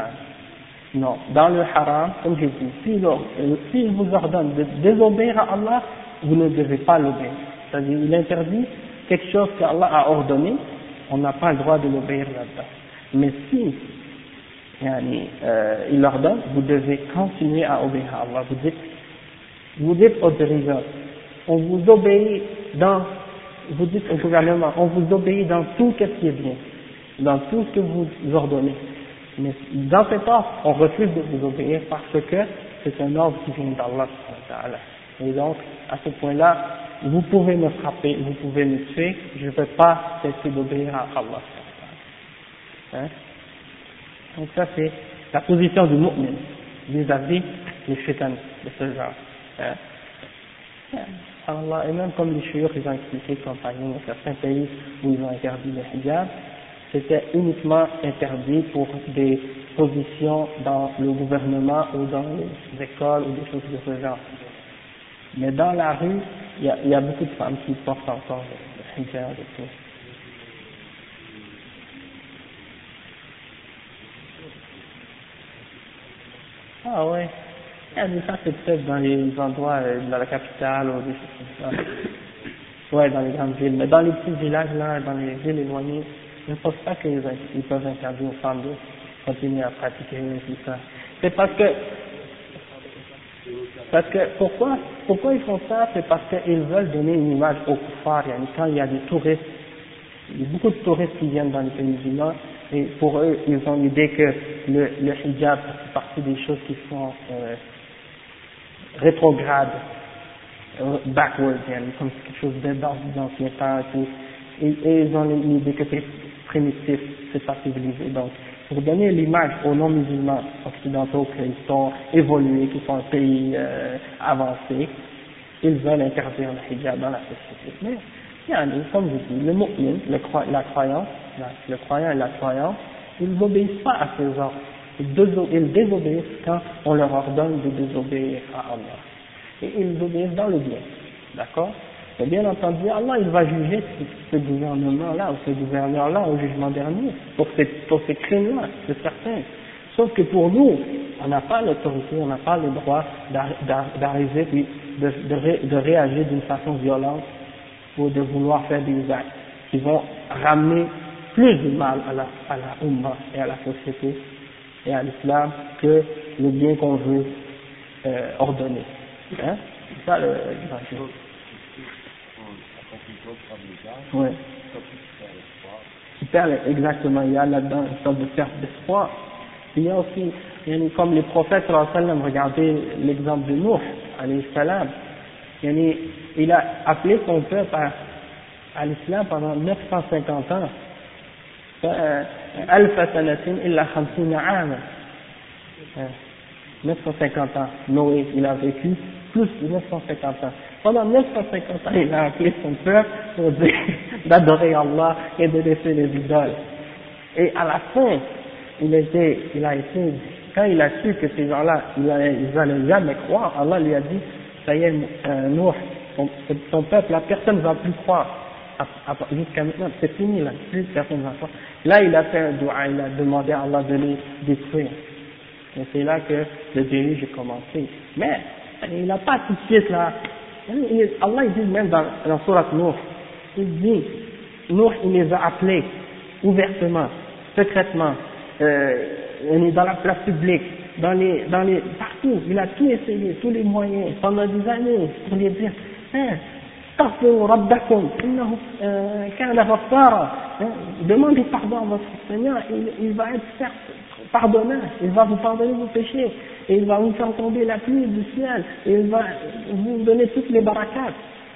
Speaker 1: Non. Dans le haram, comme j'ai dit, s'il si vous ordonne de désobéir à Allah, vous ne devez pas l'obéir. C'est-à-dire, il interdit quelque chose qu'Allah a ordonné, on n'a pas le droit de l'obéir là-dedans. Mais si euh, il ordonne, vous devez continuer à obéir à Allah. Vous dites, vous dites dirigeants, on vous obéit dans, vous dites au gouvernement, on vous obéit dans tout ce qui est bien, dans tout ce que vous ordonnez. Mais dans cet ordre, on refuse de vous obéir parce que c'est un ordre qui vient d'Allah. Et donc, à ce point-là, vous pouvez me frapper, vous pouvez me tuer, je ne vais pas cesser d'obéir à Allah. Hein? Donc ça c'est la position du mu'min vis-à-vis des shaitan de ce genre. Hein? Allah, et même comme les chouïrs, ils ont expliqué qu'en par dans certains pays où ils ont interdit les hijab, c'était uniquement interdit pour des positions dans le gouvernement ou dans les écoles ou des choses de ce genre. Mais dans la rue, il y a, beaucoup de femmes qui portent encore le hijab et tout. Ah ouais. Ah, mais ça, c'est peut-être dans les endroits, euh, dans la capitale ou des. Ouais, dans les grandes villes. Mais dans les petits villages, là, dans les villes éloignées, je ne pense pas qu'ils ils peuvent interdire aux femmes de continuer à pratiquer tout ça. C'est parce que, parce que, pourquoi, pourquoi ils font ça? C'est parce qu'ils veulent donner une image aux kuffars. Yani, Quand il y a des touristes, beaucoup de touristes qui viennent dans les pays musulmans, et pour eux, ils ont l'idée que le, le hijab fait partie des choses qui sont euh, rétrogrades, euh, backwards, yani, comme quelque chose l'ancien temps et tout. Et, ils ont l'idée que c'est primitif, c'est pas civilisé. Donc, pour donner l'image aux non-musulmans occidentaux qu'ils sont évolués, qu'ils sont un pays euh, avancé, ils veulent interdire le hijab dans la société. Mais, yani, comme je dis, le mu'min, la croyance, le croyant et la croyance, ils n'obéissent pas à ces ordres. Ils, déso- ils désobéissent quand on leur ordonne de désobéir à Allah. Et ils obéissent dans le bien. D'accord? Mais bien entendu, Allah, il va juger ce, gouvernement-là ou ce gouverneur-là au jugement dernier pour ces, pour ces crimes-là, c'est certain. Sauf que pour nous, on n'a pas l'autorité, on n'a pas le droit d'ar- d'ar- d'arriver puis de, de, ré- de réagir d'une façon violente ou de vouloir faire des actes qui vont ramener plus de mal à la, à la et à la société et à l'islam que le bien qu'on veut euh, ordonner. Hein? C'est ça le,
Speaker 2: gens,
Speaker 1: Ouais. Qui perd exactement, il y a là-dedans une sorte de perte d'espoir. Il y a aussi, comme les prophètes, regardez l'exemple de alayhi salam. Yani, il a appelé son peuple à, à l'islam pendant 950 ans. Euh, alfa sanatin illa khamsina ama. 950 euh, ans. Noé, il a vécu plus de 950 ans. Pendant 950 ans, il a appelé son peuple pour dire d'adorer Allah et de laisser les idoles. Et à la fin, il était, il a été, quand il a su que ces gens-là, ils n'allaient jamais croire, Allah lui a dit, ça y est, euh, Noé, ton, ton peuple, la personne ne va plus croire. Jusqu'à maintenant, c'est fini là, plus personne ne va. Là, il a fait un doua, il a demandé à Allah de les détruire. Et c'est là que le déluge a commencé. Mais, il n'a pas tout de là. Allah il dit même dans, dans Surat Nour, il dit, Nour il les a appelés ouvertement, secrètement, euh, dans la place publique, dans les, dans les, partout, il a tout essayé, tous les moyens, pendant des années, pour les dire, hein, استغفروا ربكم إنه آه، كان غفارا Hein, demandez pardon à votre Seigneur il, il va être certes pardonnant il va vous pardonner vos péchés et il va vous faire tomber la pluie du ciel et il va vous donner toutes les barakats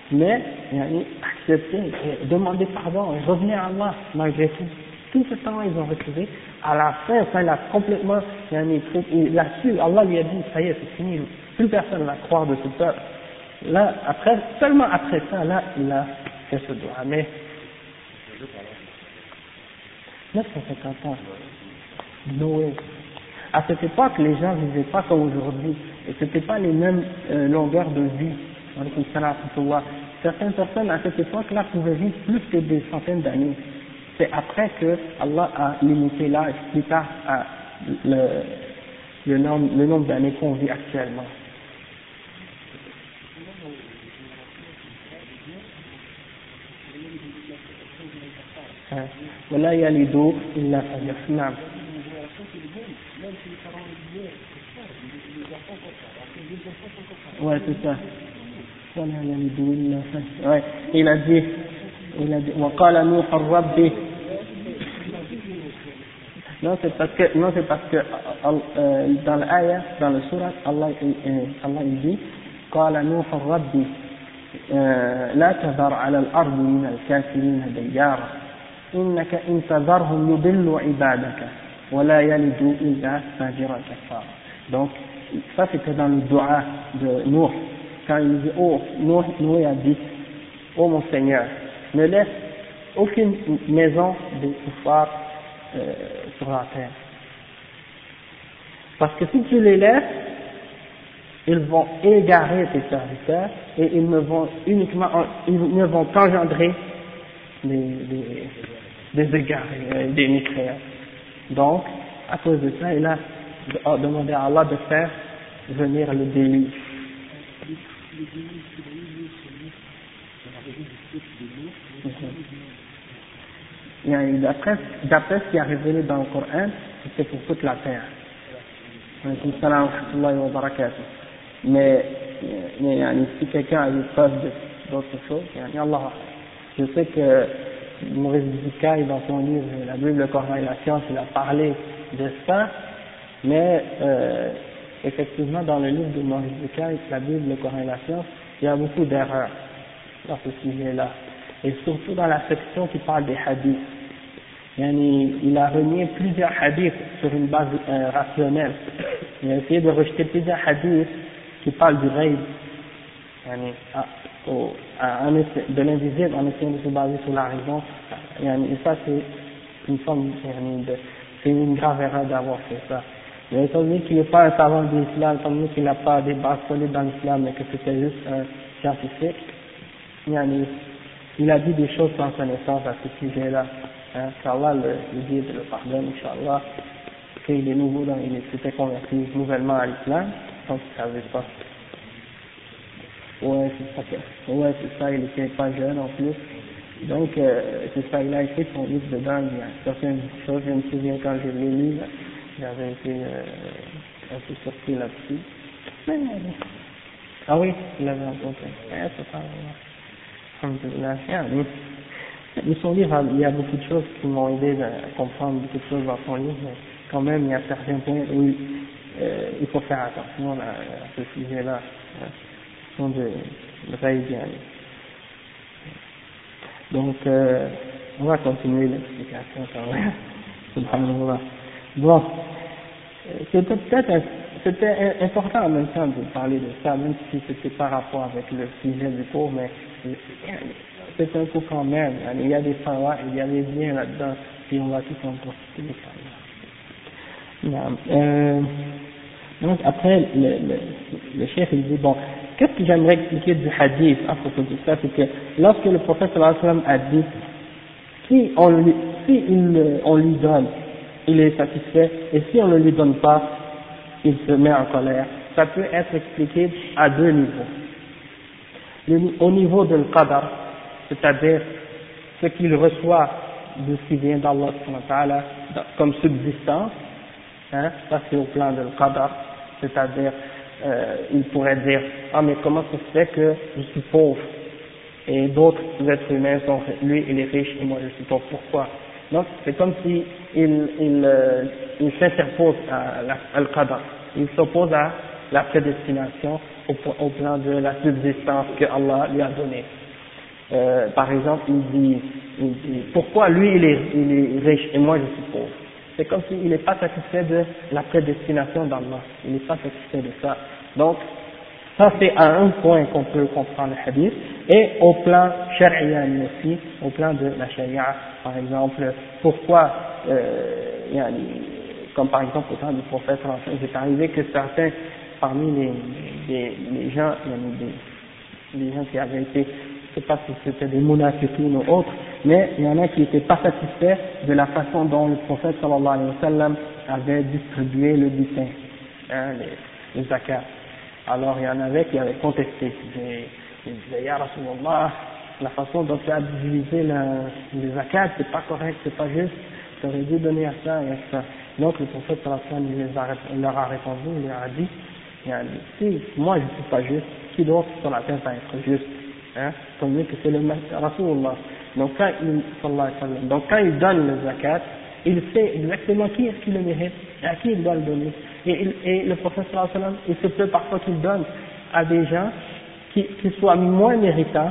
Speaker 1: mais yani, acceptez et demandez pardon et revenez à Allah malgré tout tout ce temps ils ont refusé à la fin quand il a complètement yani, il a su Allah lui a dit ça y est c'est fini plus personne ne va croire de ce peuple Là, après, seulement après ça, là, il a fait ce doigt. Mais, 950 ans. Noé. À cette époque, les gens ne vivaient pas comme aujourd'hui. Et c'était pas les mêmes euh, longueurs de vie. Certaines personnes à cette époque-là pouvaient vivre plus que des centaines d'années. C'est après que Allah a limité l'âge, plus tard, le, le nombre, le nombre d'années qu'on vit actuellement. ولا يلد إلا فجر نعم Ouais, c'est ça. ولا يلد إلا فجر Ouais, il a dit, il a dit, وقال نوح ربي Non, c'est parce que, non, c'est parce que, euh, dans l'ayah, dans le surat, Allah, euh, Allah il dit, قال نوح ربي آه، لا تذر على الأرض من الكافرين ديارا إنك إن تذرهم يضلوا عبادك ولا يلدوا إلا فاجرا كفارا donc ça c'était dans le dua de Nour quand il dit oh Nour, Noé a dit oh mon Seigneur ne laisse aucune maison des kuffars euh, sur la terre parce que si tu les laisses ils vont égarer tes serviteurs et ils ne vont uniquement ils ne vont qu'engendrer des, des, des égarés, euh, des mécréants. Donc, à cause de ça, il a demandé à Allah de faire venir le délit. Mhm. D'après ce qui est révélé dans le Coran, c'était pour toute la terre. Mais, si quelqu'un a une preuve d'autre chose, Allah, je sais que Maurice Bucaille, dans son livre La Bible, le Coran et la science, il a parlé de ça, mais euh, effectivement, dans le livre de Maurice Bucaille, La Bible, le Coran et la science, il y a beaucoup d'erreurs dans ce sujet-là, et surtout dans la section qui parle des hadiths. Il a renié plusieurs hadiths sur une base euh, rationnelle. Il a essayé de rejeter plusieurs hadiths qui parlent du rêve, de l'invisible en essayant de se baser sur la raison. Et ça, c'est une forme, c'est une grave erreur d'avoir fait ça. Mais étant donné qu'il n'est pas un savant de l'islam, étant donné qu'il n'a pas des bases solides dans l'islam, mais que c'était juste un scientifique, il a dit des choses sans connaissance à ce sujet-là. Hein, qu'Allah le, le guide, le pardonne, Inch'Allah, qu'il est nouveau, dans, il s'était converti nouvellement à l'islam, donc il ne savait pas. Ouais, c'est ça. Ouais, c'est ça, il était pas jeune en plus. Donc, euh, c'est ça, il a écrit son livre dedans, il y a certaines choses, je me souviens quand je l'ai lu, j'avais été euh, un peu surpris là-dessus. Ah oui, il l'avait rencontré. Ouais, c'est ça, son livre, il y a beaucoup de choses qui m'ont aidé à comprendre beaucoup de choses dans son livre, mais quand même, il y a certains points où euh, il faut faire attention à, ce sujet-là. Hein de Donc, euh, on va continuer l'explication quand même. Subhanallah. Bon, c'était peut-être c'était important en même temps de parler de ça, même si c'était par rapport avec le sujet du cours, mais c'est un coup quand même. Il y a des parois, il y a des biens là-dedans, et on va tout en profiter. Euh, donc après, le, le chef il dit, bon, Qu'est-ce que j'aimerais expliquer du hadith à propos de ça? C'est que lorsque le prophète a dit si on lui, si on lui donne, il est satisfait, et si on ne lui donne pas, il se met en colère. Ça peut être expliqué à deux niveaux. au niveau de l'qadar, c'est-à-dire ce qu'il reçoit de ce qui vient d'Allah comme subsistance, hein, ça c'est au plan de l'qadar, c'est-à-dire euh, il pourrait dire ah mais comment ça se fait que je suis pauvre et d'autres êtres humains sont lui il est riche et moi je suis pauvre. Pourquoi? Donc c'est comme si il il, euh, il s'interpose à, al-qadar il s'oppose à la prédestination au, au, plan de la subsistance que Allah lui a donnée. Euh, par exemple il dit, il dit pourquoi lui il est, il est riche et moi je suis pauvre? C'est comme s'il n'est pas satisfait de la prédestination d'Allah. Il n'est pas satisfait de ça. Donc, ça c'est à un point qu'on peut comprendre le hadith. Et au plan shari'ani aussi, au plan de la sharia, par exemple, pourquoi, euh, comme par exemple au temps du prophète, il est arrivé que certains, parmi les, les, les gens, des, les gens qui avaient été sais pas si c'était des munafiqines ou autres, mais il y en a qui n'étaient pas satisfaits de la façon dont le prophète sallallahu alayhi wa sallam avait distribué le butin, hein, les, les zakat. Alors il y en avait qui avaient contesté, ils disaient, Ya Rasulallah, la façon dont tu as divisé les zakat, c'est pas correct, c'est pas juste, tu aurais dû donner à ça et à ça. Donc le prophète sallallahu alayhi wa sallam leur a répondu, il leur a dit, si moi je ne suis pas juste, qui d'autre sur la terre va être juste hein, comme que c'est le Rasulullah. Donc quand il, donc quand il donne le zakat, il sait exactement qui est-ce qui le mérite et à qui il doit le donner. Et, et le prophète sallam, il se peut parfois qu'il donne à des gens qui, qui soient moins méritants,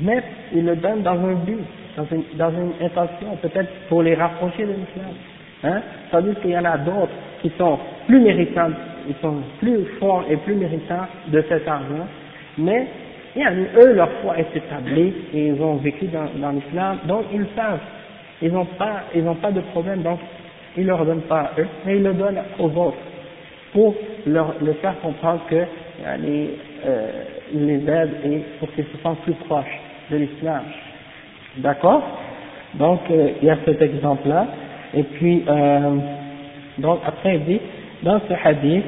Speaker 1: mais il le donne dans un but, dans une, dans une intention peut-être pour les rapprocher de l'islam. Hein? Tandis qu'il y en a d'autres qui sont plus méritants, ils sont plus forts et plus méritants de cet argent, mais et eux, leur foi est établie et ils ont vécu dans, dans l'islam, donc ils savent, ils n'ont pas, ils n'ont pas de problème, donc ils ne leur donnent pas à eux, mais ils le donnent aux autres pour leur, leur faire comprendre que les, euh, les aident et pour qu'ils se sentent plus proches de l'islam. D'accord? Donc euh, il y a cet exemple-là. Et puis, euh, donc après il dit, dans ce hadith,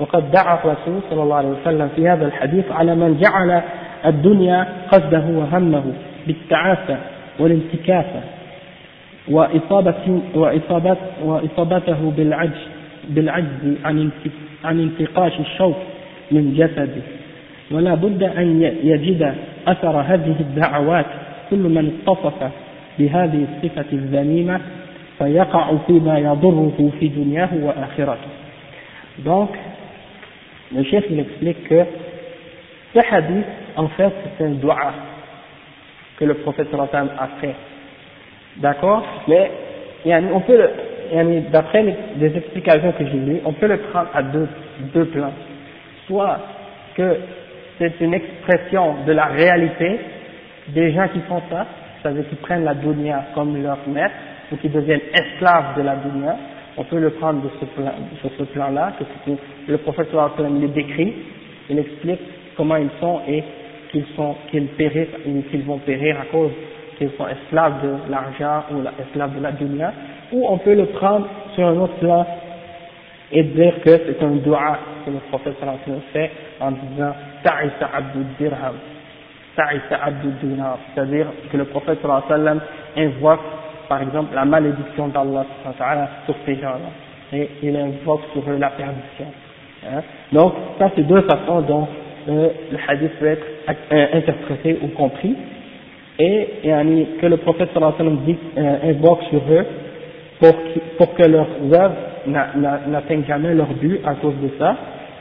Speaker 1: وقد دعا الرسول صلى الله عليه وسلم في هذا الحديث على من جعل الدنيا قصده وهمه بالتعاسة والانتكاسة وإصابة وإصابت وإصابته بالعجز بالعجز عن انت- عن انتقاش الشوك من جسده. ولا بد أن يجد أثر هذه الدعوات. كل من اتصف بهذه الصفة الذميمة فيقع فيما يضره في دنياه وآخرته. Donc, le chef il explique que ce hadith, en fait, c'est un dua que le prophète sallallahu a fait. D'accord? Mais on peut, le- d'après les explications que j'ai lues, on peut le prendre à deux, deux plans. Soit que c'est une expression de la réalité des gens qui font ça, c'est-à-dire qui prennent la dunya comme leur maître, ou qui deviennent esclaves de la dunya, on peut le prendre sur ce plan-là, que le prophète les décrit, il explique comment ils sont et qu'ils sont, qu'ils périssent, et qu'ils vont périr à cause qu'ils sont esclaves de l'argent ou la- esclaves de la dunya, ou on peut le prendre sur un autre plan et dire que c'est un dua que le prophète fait en disant Ta'isa abdul dirham, Ta'isa abdul dinar, c'est-à-dire que le prophète invoque par exemple la malédiction d'Allah sur ces gens-là et il invoque sur eux la perdition. Hein? Donc ça c'est deux façons dont euh, le hadith peut être euh, interprété ou compris et que le prophète sallallahu alayhi wa dit, euh, invoque sur eux pour, que leurs œuvres n'a- n'a- n'atteignent jamais leur but à cause de ça,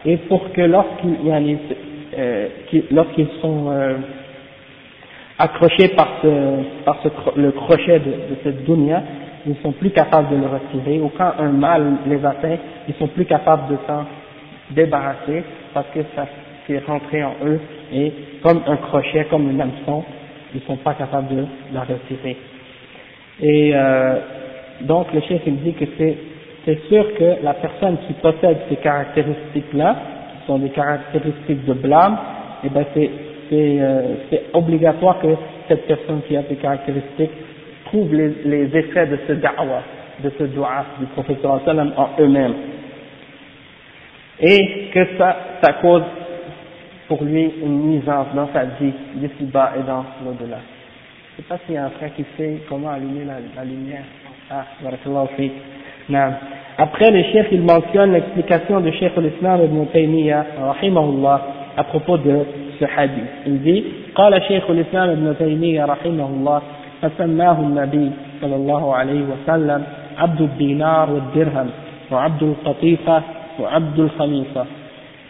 Speaker 1: et pour que lorsqu'ils sont accrochés par, ce, par ce, le crochet de, de cette dunya, ils sont plus capables de le retirer, ou quand un mal les atteint, ils sont plus capables de s'en débarrasser, parce que ça s'est rentré en eux, et comme un crochet, comme un hameçon, ils sont pas capables de la retirer. Et euh, donc le chef il dit que c'est c'est sûr que la personne qui possède ces caractéristiques-là, qui sont des caractéristiques de blâme, eh ben c'est euh, c'est obligatoire que cette personne qui a ces caractéristiques trouve les, effets de ce da'wa, de ce dua du prophète sallam en eux-mêmes. Et que ça, ça cause pour lui une nuisance dans sa vie, d'ici-bas et dans l'au-delà. Je ne sais pas s'il y a un frère qui sait comment allumer la, la lumière. Ah, barakallahu fiik. Naam. Après, le chef, il mentionne l'explication de Cheikh al-Islam ibn Taymiyyah, à propos de ce hadith. Il dit, قال شيخ الإسلام ابن تيمية رحمه الله فسماه النبي صلى الله عليه وسلم عبد الدينار والدرهم وعبد القطيفة وعبد الخميصة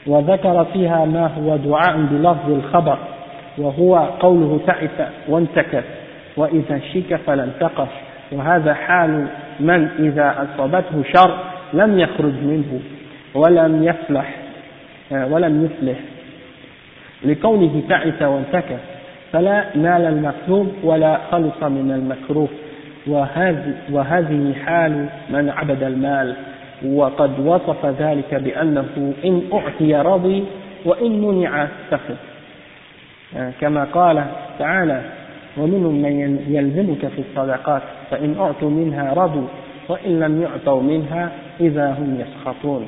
Speaker 1: وذكر فيها ما هو دعاء بلفظ الخبر وهو قوله تعس وانتكس وإذا شك فلن تقف. وهذا حال من إذا أصابته شر لم يخرج منه ولم يفلح ولم يفلح. لكونه تعس وانتكس فلا نال المطلوب ولا خلص من المكروه وهذه, حال من عبد المال. وقد وصف ذلك بأنه إن أعطي رضي وإن منع سخط كما قال تعالى ومنهم من يلزمك في الصدقات فإن أعطوا منها رضوا وإن لم يعطوا منها إذا هم يسخطون.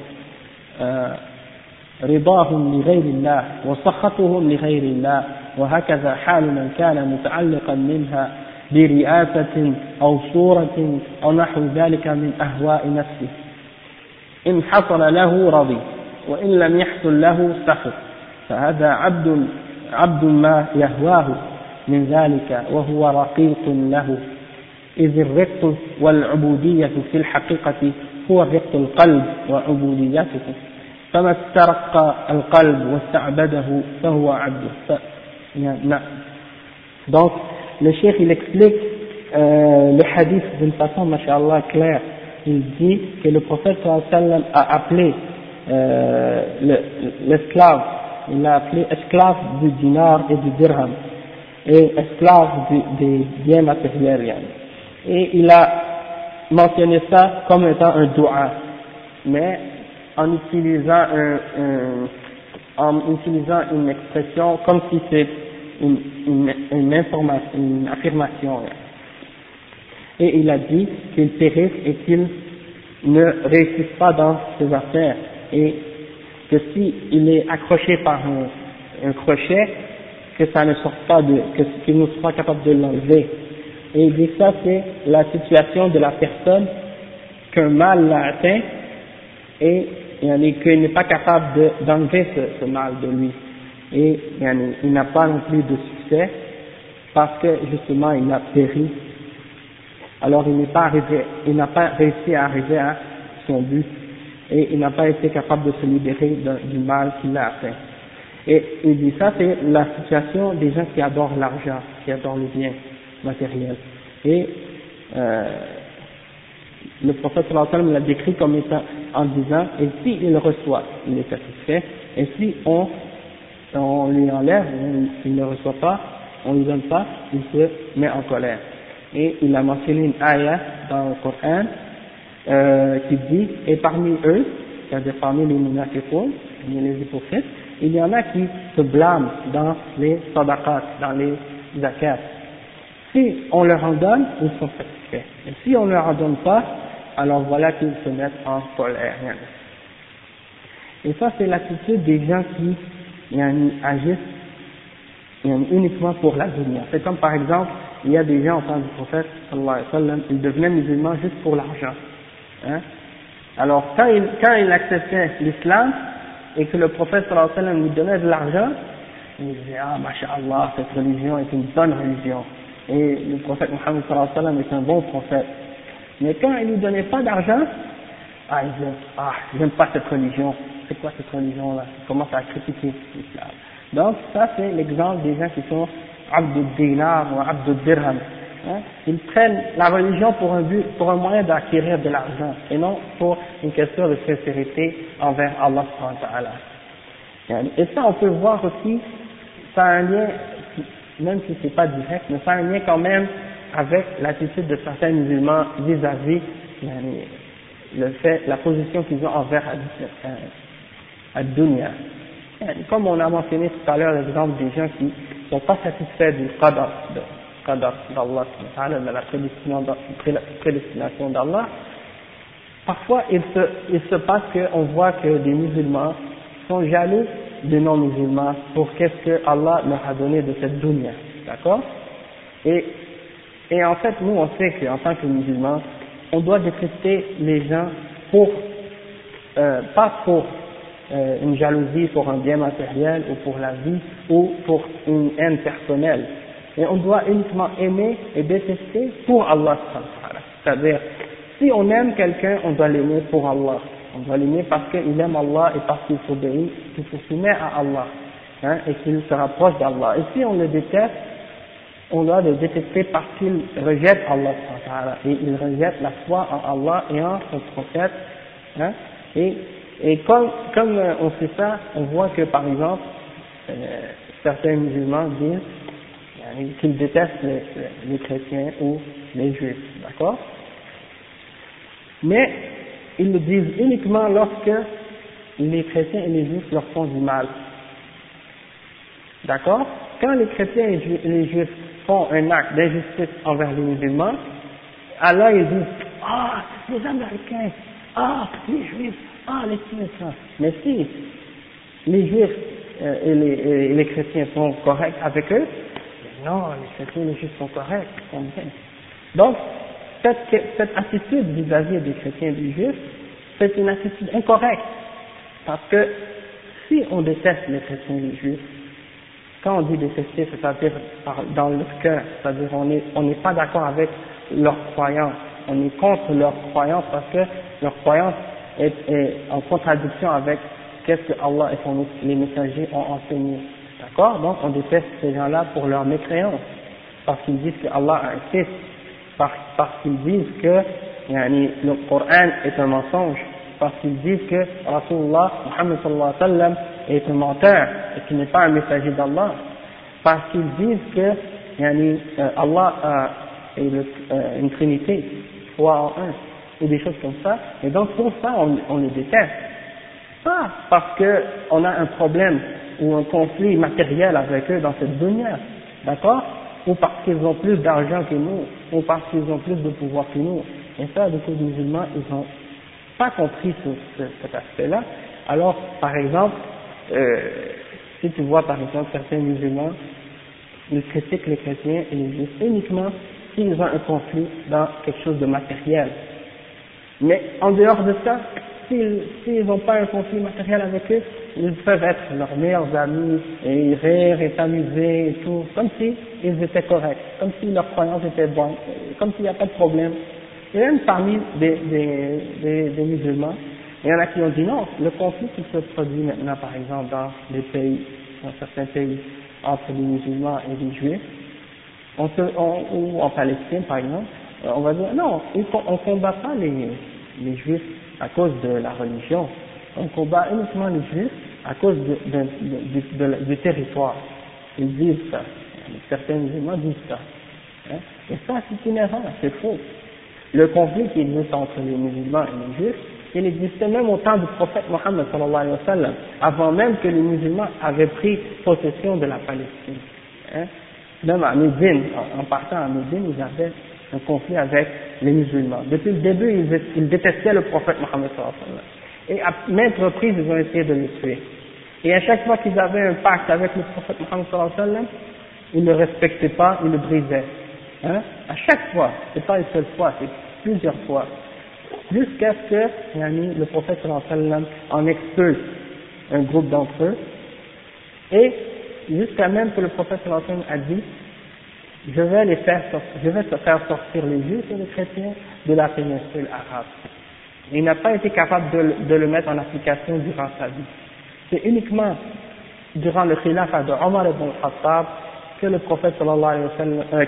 Speaker 1: رضاهم لغير الله وسخطهم لغير الله وهكذا حال من كان متعلقا منها برئاسة أو صورة أو نحو ذلك من أهواء نفسه. إن حصل له رضي وإن لم يحصل له سخط فهذا عبد عبد ما يهواه من ذلك وهو رقيق له. إذ الرق والعبودية في الحقيقة هو رق القلب وعبوديته فما استرق القلب واستعبده فهو عبده. نعم donc le cheikh il explique euh, le hadith d'une façon machallah claire il dit que le prophète sallam a appelé euh, l'esclave il l'a appelé esclave du dinar et du dirham et esclave du, des biens matériels et il a mentionné ça comme étant un dua mais en utilisant un, en utilisant une expression comme si c'est une, une, information, une affirmation. Et il a dit qu'il périsse et qu'il ne réussisse pas dans ses affaires et que s'il est accroché par un, crochet, que ça ne sorte pas de, que qu'il ne soit capable de l'enlever. Et il dit ça c'est la situation de la personne qu'un mal l'a atteint et qu'il n'est pas capable d'enlever ce, mal de lui. Et il n'a pas non plus de succès parce que justement il a péri. Alors il n'a pas réussi à arriver à son but et il n'a pas été capable de se libérer du mal qu'il a atteint. Et il dit ça, c'est la situation des gens qui adorent l'argent, qui adorent les biens matériels. Et euh, le prophète l'a décrit comme étant en disant, et si reçoit, il est satisfait, et si on, on lui enlève, il ne reçoit pas, on ne lui donne pas, il se met en colère. Et il a mentionné une ayah dans le Coran euh, qui dit, et parmi eux, c'est-à-dire parmi les munafiqoun, les hypocrites, il y en a qui se blâment dans les sadaqat, dans les zakats. Si on leur en donne, ils sont satisfaits. Et si on ne leur en donne pas, alors voilà qu'ils se mettent en colère. Et ça, c'est l'attitude des gens qui agissent uniquement pour la dunya. C'est comme par exemple, il y a des gens au temps du prophète, sallallahu alayhi wa sallam, ils devenaient musulmans juste pour l'argent. Hein? Alors, quand il, quand il acceptait l'islam, et que le prophète sallallahu alayhi wa sallam lui donnait de l'argent, il disait, ah, masha'Allah, cette religion est une bonne religion. Et le prophète Muhammad sallallahu alayhi wa sallam est un bon prophète. Mais quand il lui donnait pas d'argent, ah, il disait, ah, pas cette religion. C'est quoi cette religion-là? Il commence à critiquer l'islam. Donc, ça, c'est l'exemple des gens qui sont abdul dinar ou abdul dirham. Hein? Ils prennent la religion pour un but, pour un moyen d'acquérir de l'argent, et non pour une question de sincérité envers Allah Et ça, on peut voir aussi, ça a un lien, même si c'est pas direct, mais ça a un lien quand même avec l'attitude de certains musulmans vis-à-vis le fait, la position qu'ils ont envers Ad-Dunya. Comme on a mentionné tout à l'heure l'exemple des gens qui ne sont pas satisfaits du qadar, qadar d'Allah, de la prédestination d'Allah, parfois il se, il se passe qu'on voit que des musulmans sont jaloux des non-musulmans pour qu'est-ce que Allah leur a donné de cette dunya, d'accord? Et, et en fait, nous on sait qu'en tant que musulmans, on doit détester les gens pour, euh, pas pour euh, une jalousie pour un bien matériel ou pour la vie ou pour une haine personnelle, et on doit uniquement aimer et détester pour Allah. C'est-à-dire, si on aime quelqu'un, on doit l'aimer pour Allah. On doit l'aimer parce qu'il aime Allah et parce qu'il s'obéit, qu'il se soumet à Allah, hein, et qu'il se rapproche d'Allah. Et si on le déteste, on doit le détester parce qu'il rejette Allah et il rejette la foi en Allah et en son prophète. Hein, et, et comme, comme on sait ça, on voit que par exemple, euh, certains musulmans disent qu'ils détestent les, les, chrétiens ou les juifs, d'accord? Mais ils le disent uniquement lorsque les chrétiens et les juifs leur font du mal. D'accord? Quand les chrétiens et les juifs font un acte d'injustice envers les musulmans, alors ils disent Ah, les Américains, ah, les juifs, ah, les Tunisiens. Mais si les juifs euh, et, les, les chrétiens sont corrects avec eux, non, les chrétiens et les juifs sont corrects, ils sont bien. Donc, cette, cette attitude vis-à-vis des chrétiens et des juifs, c'est une attitude incorrecte. Parce que si on déteste les chrétiens et les juifs, quand on dit détester, c'est-à-dire dans le cœur, c'est-à-dire on n'est pas d'accord avec leur croyance, on est contre leur croyance parce que leur croyance est, en contradiction avec qu'est-ce que Allah et les messagers ont enseigné. D'accord? Donc on déteste ces gens-là pour leur mécréance, parce qu'ils disent que Allah a parce, qu'ils disent que yani, le Coran est un mensonge, parce qu'ils disent que Rasulullah Muhammad sallallahu alayhi wa est un menteur et qu'il n'est pas un messager d'Allah, parce qu'ils disent que yani, euh, Allah est le, euh, une trinité, trois en un, ou des choses comme ça, et donc pour ça on, les déteste. Pas parce qu'on a un problème ou un conflit matériel avec eux dans cette dunya, d'accord? Ou parce qu'ils ont plus d'argent que nous, ou parce qu'ils ont plus de pouvoir que nous. Et ça, beaucoup de musulmans, ils ont pas compris cet aspect-là, alors, par exemple, euh, si tu vois par exemple certains musulmans, ils critiquent les chrétiens et les juifs uniquement s'ils ont un conflit dans quelque chose de matériel. Mais en dehors de ça, s'ils n'ont pas un conflit matériel avec eux, ils peuvent être leurs meilleurs amis et rire et s'amuser et tout, comme si étaient corrects, comme si leurs croyances étaient bonnes, comme s'il n'y a pas de problème. Et même parmi des, des, des, des musulmans, il y en a qui ont dit non, le conflit qui se produit maintenant par exemple dans les pays, dans certains pays, entre les musulmans et les juifs, on se, on- ou en Palestine par exemple, euh, on va dire non, on combat pas les, les juifs à cause de la religion, on combat uniquement les juifs à cause de- du territoire. Ils disent ça, certains musulmans disent ça. Hein? Et ça c'est une erreur, c'est faux. Le conflit qui existe entre les musulmans et les juifs, il existait même au temps du prophète Mohammed sallallahu alayhi wa avant même que les musulmans avaient pris possession de la Palestine. Hein. Même à Médine, en, partant à Médine, ils avaient un conflit avec les musulmans. Depuis le début, ils, détestaient le prophète Mohammed sallallahu alayhi wa. Et à maintes reprises, ils ont essayé de le tuer. Et à chaque fois qu'ils avaient un pacte avec le prophète Mohammed sallallahu alayhi ils ne respectaient pas, ils le brisaient. Hein? À chaque fois, c'est pas une seule fois, c'est plusieurs fois. Jusqu'à ce que yani, le prophète sallam en expulse un groupe d'entre eux. Et jusqu'à même que le prophète sallam a dit je vais les faire sortir, je vais faire sortir les juifs et les chrétiens de la péninsule arabe. Il n'a pas été capable de, le- mettre en application durant sa vie. C'est uniquement durant le khilafat de Omar ibn al-Khattab que le prophète sallallahu alayhi wa sallam, euh,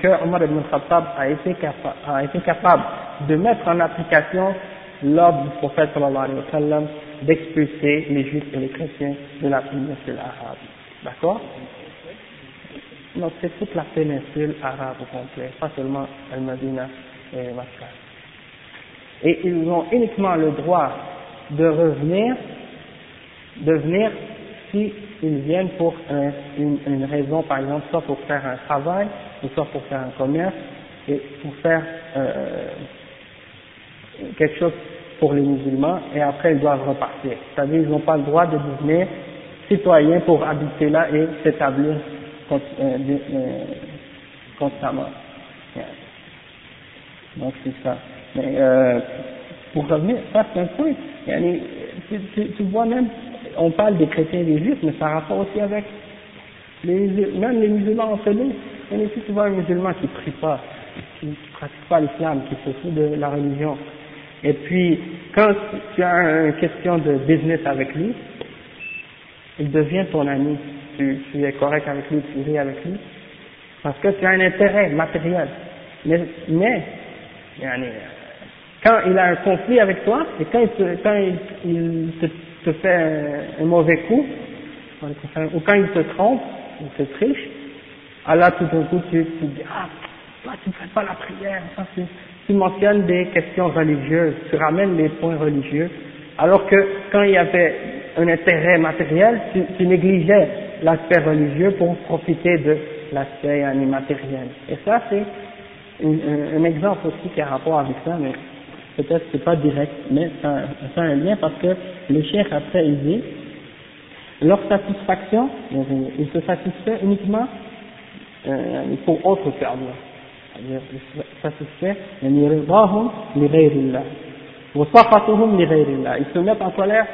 Speaker 1: que, Omar ibn capa- a été capable de mettre en application l'ordre du prophète sallallahu alayhi wa sallam d'expulser les juifs et les chrétiens de la péninsule arabe. D'accord? Non, c'est toute la péninsule arabe au complet, pas seulement Al-Madina et Makkah. Et ils ont uniquement le droit de revenir, de venir si ils viennent pour un- une, une raison, par exemple, soit pour faire un travail, ou soit pour faire un commerce, et pour faire euh, quelque chose pour les musulmans, et après ils doivent repartir. C'est-à-dire ils n'ont pas le droit de devenir citoyens pour habiter là et s'établir euh, euh, constamment. Donc c'est ça. Mais euh, pour revenir, ça c'est un point. Tu, vois même, on parle des chrétiens et des juifs, mais ça a rapport aussi avec les, même les musulmans entre eux. Yani, si tu vois un musulman qui prie pas, qui ne pratique pas l'islam, qui se fout de la religion, et puis quand tu as une question de business avec lui, il devient ton ami. Tu, tu es correct avec lui, tu ris avec lui, parce que tu as un intérêt matériel. Mais, mais quand il a un conflit avec toi, et quand il te, quand il, il te, fait un, mauvais coup, ou quand il te trompe, il te triche, alors tout d'un coup tu, tu dis, ah, toi tu ne fais pas la prière, ça, tu, tu mentionnes des questions religieuses, tu ramènes les points religieux, alors que quand il y avait un intérêt matériel, tu, tu négligeais l'aspect religieux pour profiter de l'aspect yani, matériel. Et ça c'est un, exemple aussi qui a rapport avec ça, mais peut-être c'est pas direct, mais ça, a un lien parce que le chef après il dit, leur satisfaction, donc, il se satisfait uniquement euh, pour autre que. C'est-à-dire, il se satisfait, يعني رضاهم لغير الله وسخطهم لغير الله. Ils se mettent en colère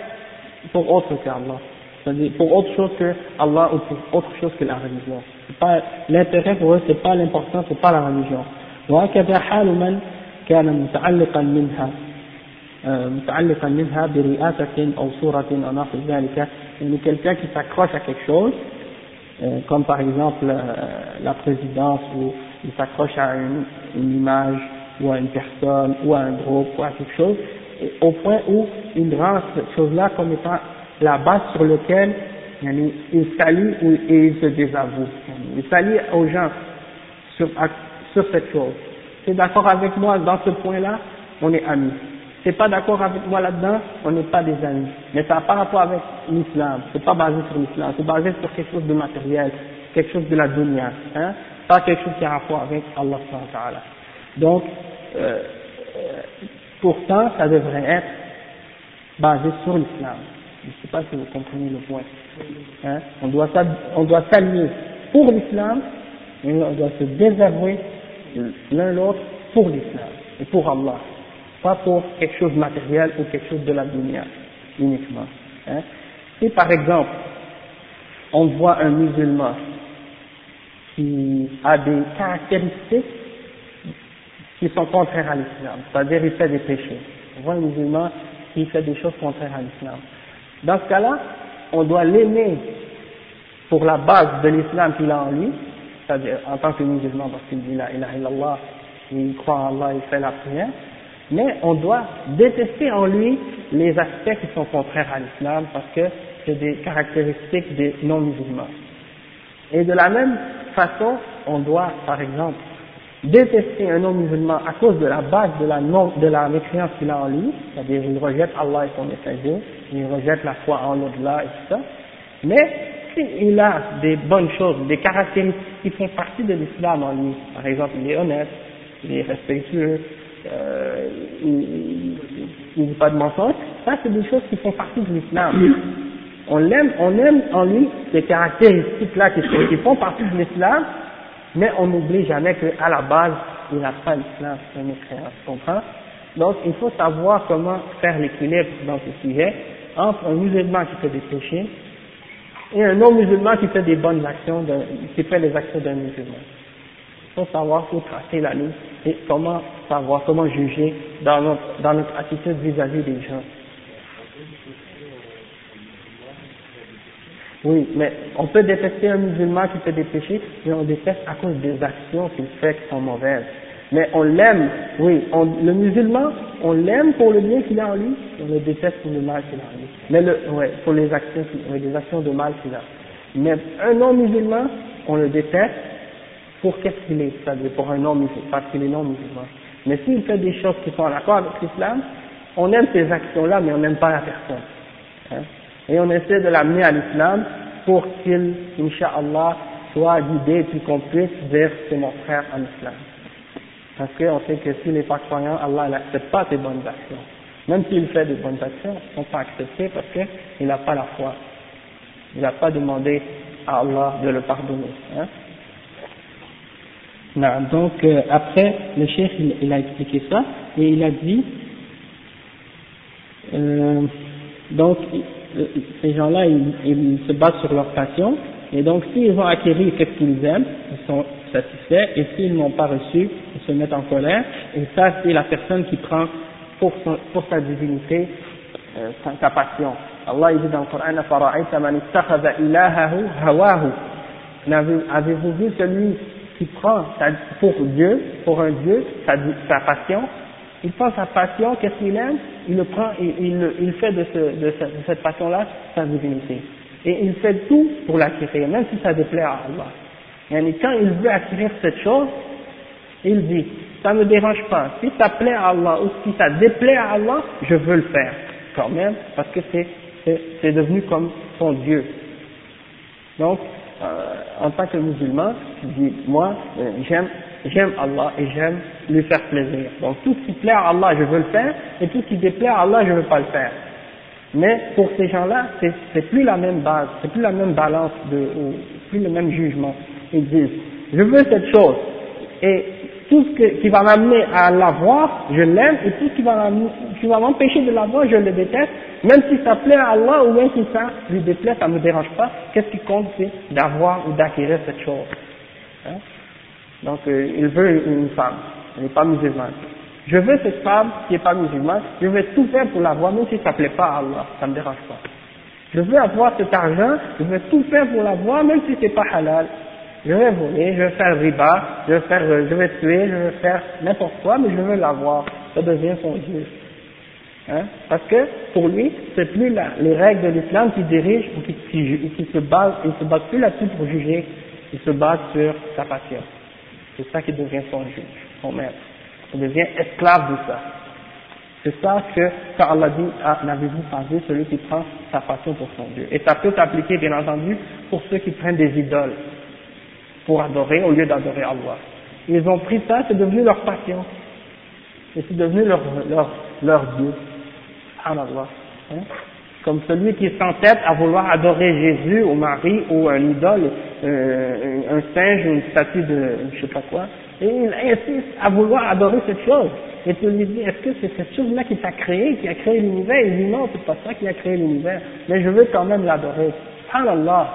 Speaker 1: pour autre que Allah. C'est-à-dire pour autre chose que Allah ou pour autre chose que la religion. C'est pas, l'intérêt pour eux, c'est pas l'important, c'est pas la religion. وهكذا حال من كان متعلقا منها آه، متعلقا منها برئاسة أو صورة أو نحو ذلك يعني quelqu'un qui s'accroche à quelque chose euh, comme par exemple euh, la présidence ou il s'accroche à une, image ou à une personne ou à un groupe ou à quelque chose au point où il rend cette chose-là comme étant la base sur laquelle yani, il s'allie et il se désavoue. Yani, il s'allie aux gens sur, cette chose. Es d'accord avec moi dans ce point-là, on est amis. Tu pas d'accord avec moi là-dedans, on n'est pas des amis. Mais ça n'a pas rapport avec l'islam, c'est pas basé sur l'islam, c'est basé sur quelque chose de matériel, quelque chose de la dunya, hein, pas quelque chose qui a rapport avec Allah ta'ala. Donc, euh, euh, pourtant ça devrait être basé sur l'islam. Je ne sais pas si vous comprenez le point. Hein? On doit s'al- on doit s'allier pour l'islam et on doit se désavouer l'un l'autre pour l'islam et pour Allah, pas pour quelque chose de matériel ou quelque chose de la dunya uniquement. Hein? Si par exemple on voit un musulman qui a des caractéristiques qui sont contraires à l'islam, c'est-à-dire il fait des péchés. On voit un musulman qui fait des choses contraires à l'islam. Dans ce cas-là, on doit l'aimer pour la base de l'islam qu'il a en lui, c'est-à-dire en tant que musulman parce qu'il dit la ilaha illallah, il croit en Allah, il fait la prière, mais on doit détester en lui les aspects qui sont contraires à l'islam parce que c'est des caractéristiques des non-musulmans. Et de la même façon, on doit, par exemple, détester un non-musulman à cause de la base de la, non, de la mécréance qu'il a en lui, c'est-à-dire il rejette Allah et son messager, il rejette la foi en l'au-delà et tout ça, mais s'il a des bonnes choses, des caractéristiques qui font partie de l'islam en lui, par exemple il est honnête, il est respectueux, euh, il ne dit pas de mensonge, ça c'est des choses qui font partie de l'islam. On l'aime, on aime en lui ces caractéristiques-là qui, font partie de l'islam, mais on n'oublie jamais qu'à la base, il n'a pas l'islam, c'est un mécréant, tu comprends Donc il faut savoir comment faire l'équilibre dans ce sujet entre un musulman qui fait des péchés et un non-musulman qui fait des bonnes actions, qui fait les actions d'un musulman. Il faut savoir où tracer la ligne et comment savoir, comment juger dans notre attitude vis-à-vis des gens. Oui, mais on peut détester un musulman qui fait des péchés, mais on déteste à cause des actions qu'il fait qui sont mauvaises. Mais on l'aime, oui, le musulman, on l'aime pour le bien qu'il a en lui, on le déteste pour le mal qu'il a en lui. Mais le, ouais, pour les actions, les actions de mal qu'il a. Mais un non-musulman, on le déteste pour qu'est-ce qu'il est, c'est-à-dire pour un non-musulman, parce qu'il est non-musulman. Mais s'il fait des choses qui sont en accord avec l'islam, on aime ces actions-là, mais on n'aime pas la personne. Hein. Et on essaie de l'amener à l'islam pour qu'il, Inch'Allah, soit guidé puis qu'on puisse dire c'est mon frère en islam. Parce qu'on sait que s'il n'est pas croyant, Allah n'accepte pas ses bonnes actions. Même s'il fait des bonnes actions, elles ne sont pas acceptées parce qu'il n'a pas la foi. Il n'a pas demandé à Allah de le pardonner. Hein. Non, donc euh, après, le chef il, il a expliqué ça et il a dit euh, donc ces gens-là, ils, ils, se battent sur leur passion, et donc s'ils vont acquérir qu'est-ce qu'ils aiment, ils sont satisfaits, et s'ils n'ont pas reçu, ils se mettent en colère, et ça c'est la personne qui prend pour, sa divinité euh, sa, passion. Allah il dit dans le Coran, Avez-vous vu celui qui prend pour Dieu, pour un Dieu, sa passion? Il prend sa passion, qu'est-ce qu'il aime Il le prend il, il fait de, ce, de, ce- de cette passion-là sa divinité. Et il fait tout pour l'acquérir, même si ça déplaît à Allah. Et quand il veut acquérir cette chose, il dit, ça ne me dérange pas, si ça plaît à Allah ou si ça déplaît à Allah, je veux le faire quand même, parce que c'est devenu comme son Dieu. Donc, euh, en tant que musulman, tu dis, moi, euh, j'aime, j'aime Allah et j'aime lui faire plaisir. Donc, tout ce qui plaît à Allah, je veux le faire, et tout ce qui déplaît à Allah, je ne veux pas le faire. Mais pour ces gens-là, c'est, plus la même base, c'est plus la même balance de, ou plus le même jugement. Ils disent, je veux cette chose, et tout ce qui va m'amener à l'avoir, je l'aime, et tout ce qui va m'amener- qui va m'empêcher de l'avoir, je le déteste, même si ça plaît à Allah ou même si ça lui déplaît, ça ne me dérange pas. Qu'est-ce qui compte, c'est d'avoir ou d'acquérir cette chose. Hein? Donc, euh, il veut une femme, elle n'est pas musulmane. Je veux cette femme qui n'est pas musulmane, je vais tout faire pour l'avoir, même si ça ne plaît pas à Allah, ça ne me dérange pas. Je veux avoir cet argent, je vais tout faire pour l'avoir, même si c'est pas halal. Je vais voler, je vais faire riba, je vais faire, euh, je vais tuer, je vais faire n'importe quoi, mais je veux l'avoir. Ça devient son Dieu. Hein? Parce que pour lui, c'est plus les règles de l'islam qui dirigent ou qui, qui, qui se basent, il se base plus là-dessus pour juger, il se base sur sa passion. C'est ça qui devient son juge, son maître. Il devient esclave de ça. C'est ça que, quand Allah dit, n'avez-vous pas vu celui qui prend sa passion pour son Dieu. Et ça peut s'appliquer, bien entendu, pour ceux qui prennent des idoles pour adorer au lieu d'adorer Allah. Ils ont pris ça, c'est devenu leur passion. Et c'est devenu leur, leur, leur Dieu. Subhanallah. Hein? Comme celui qui s'entête à vouloir adorer Jésus ou Marie ou un idole, euh, un singe ou une statue de je sais pas quoi, et il insiste à vouloir adorer cette chose. Et tu lui dis, est-ce que c'est cette chose-là qui t'a créé, qui a créé l'univers? Il dit non, c'est pas ça qui a créé l'univers, mais je veux quand même l'adorer. Subhanallah.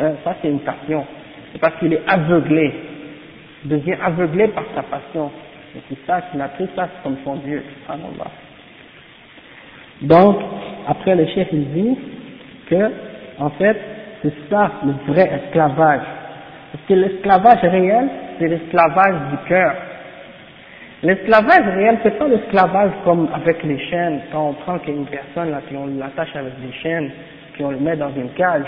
Speaker 1: Hein, ça c'est une passion. C'est parce qu'il est aveuglé. Il devient aveuglé par sa passion. Et c'est ça qu'il a pris ça comme son Dieu. Subhanallah. Donc, après le chef il dit que, en fait, c'est ça le vrai esclavage. Parce que l'esclavage réel, c'est l'esclavage du cœur. L'esclavage réel, c'est pas l'esclavage comme avec les chaînes, quand on prend une personne là, puis on l'attache avec des chaînes, puis on le met dans une cage.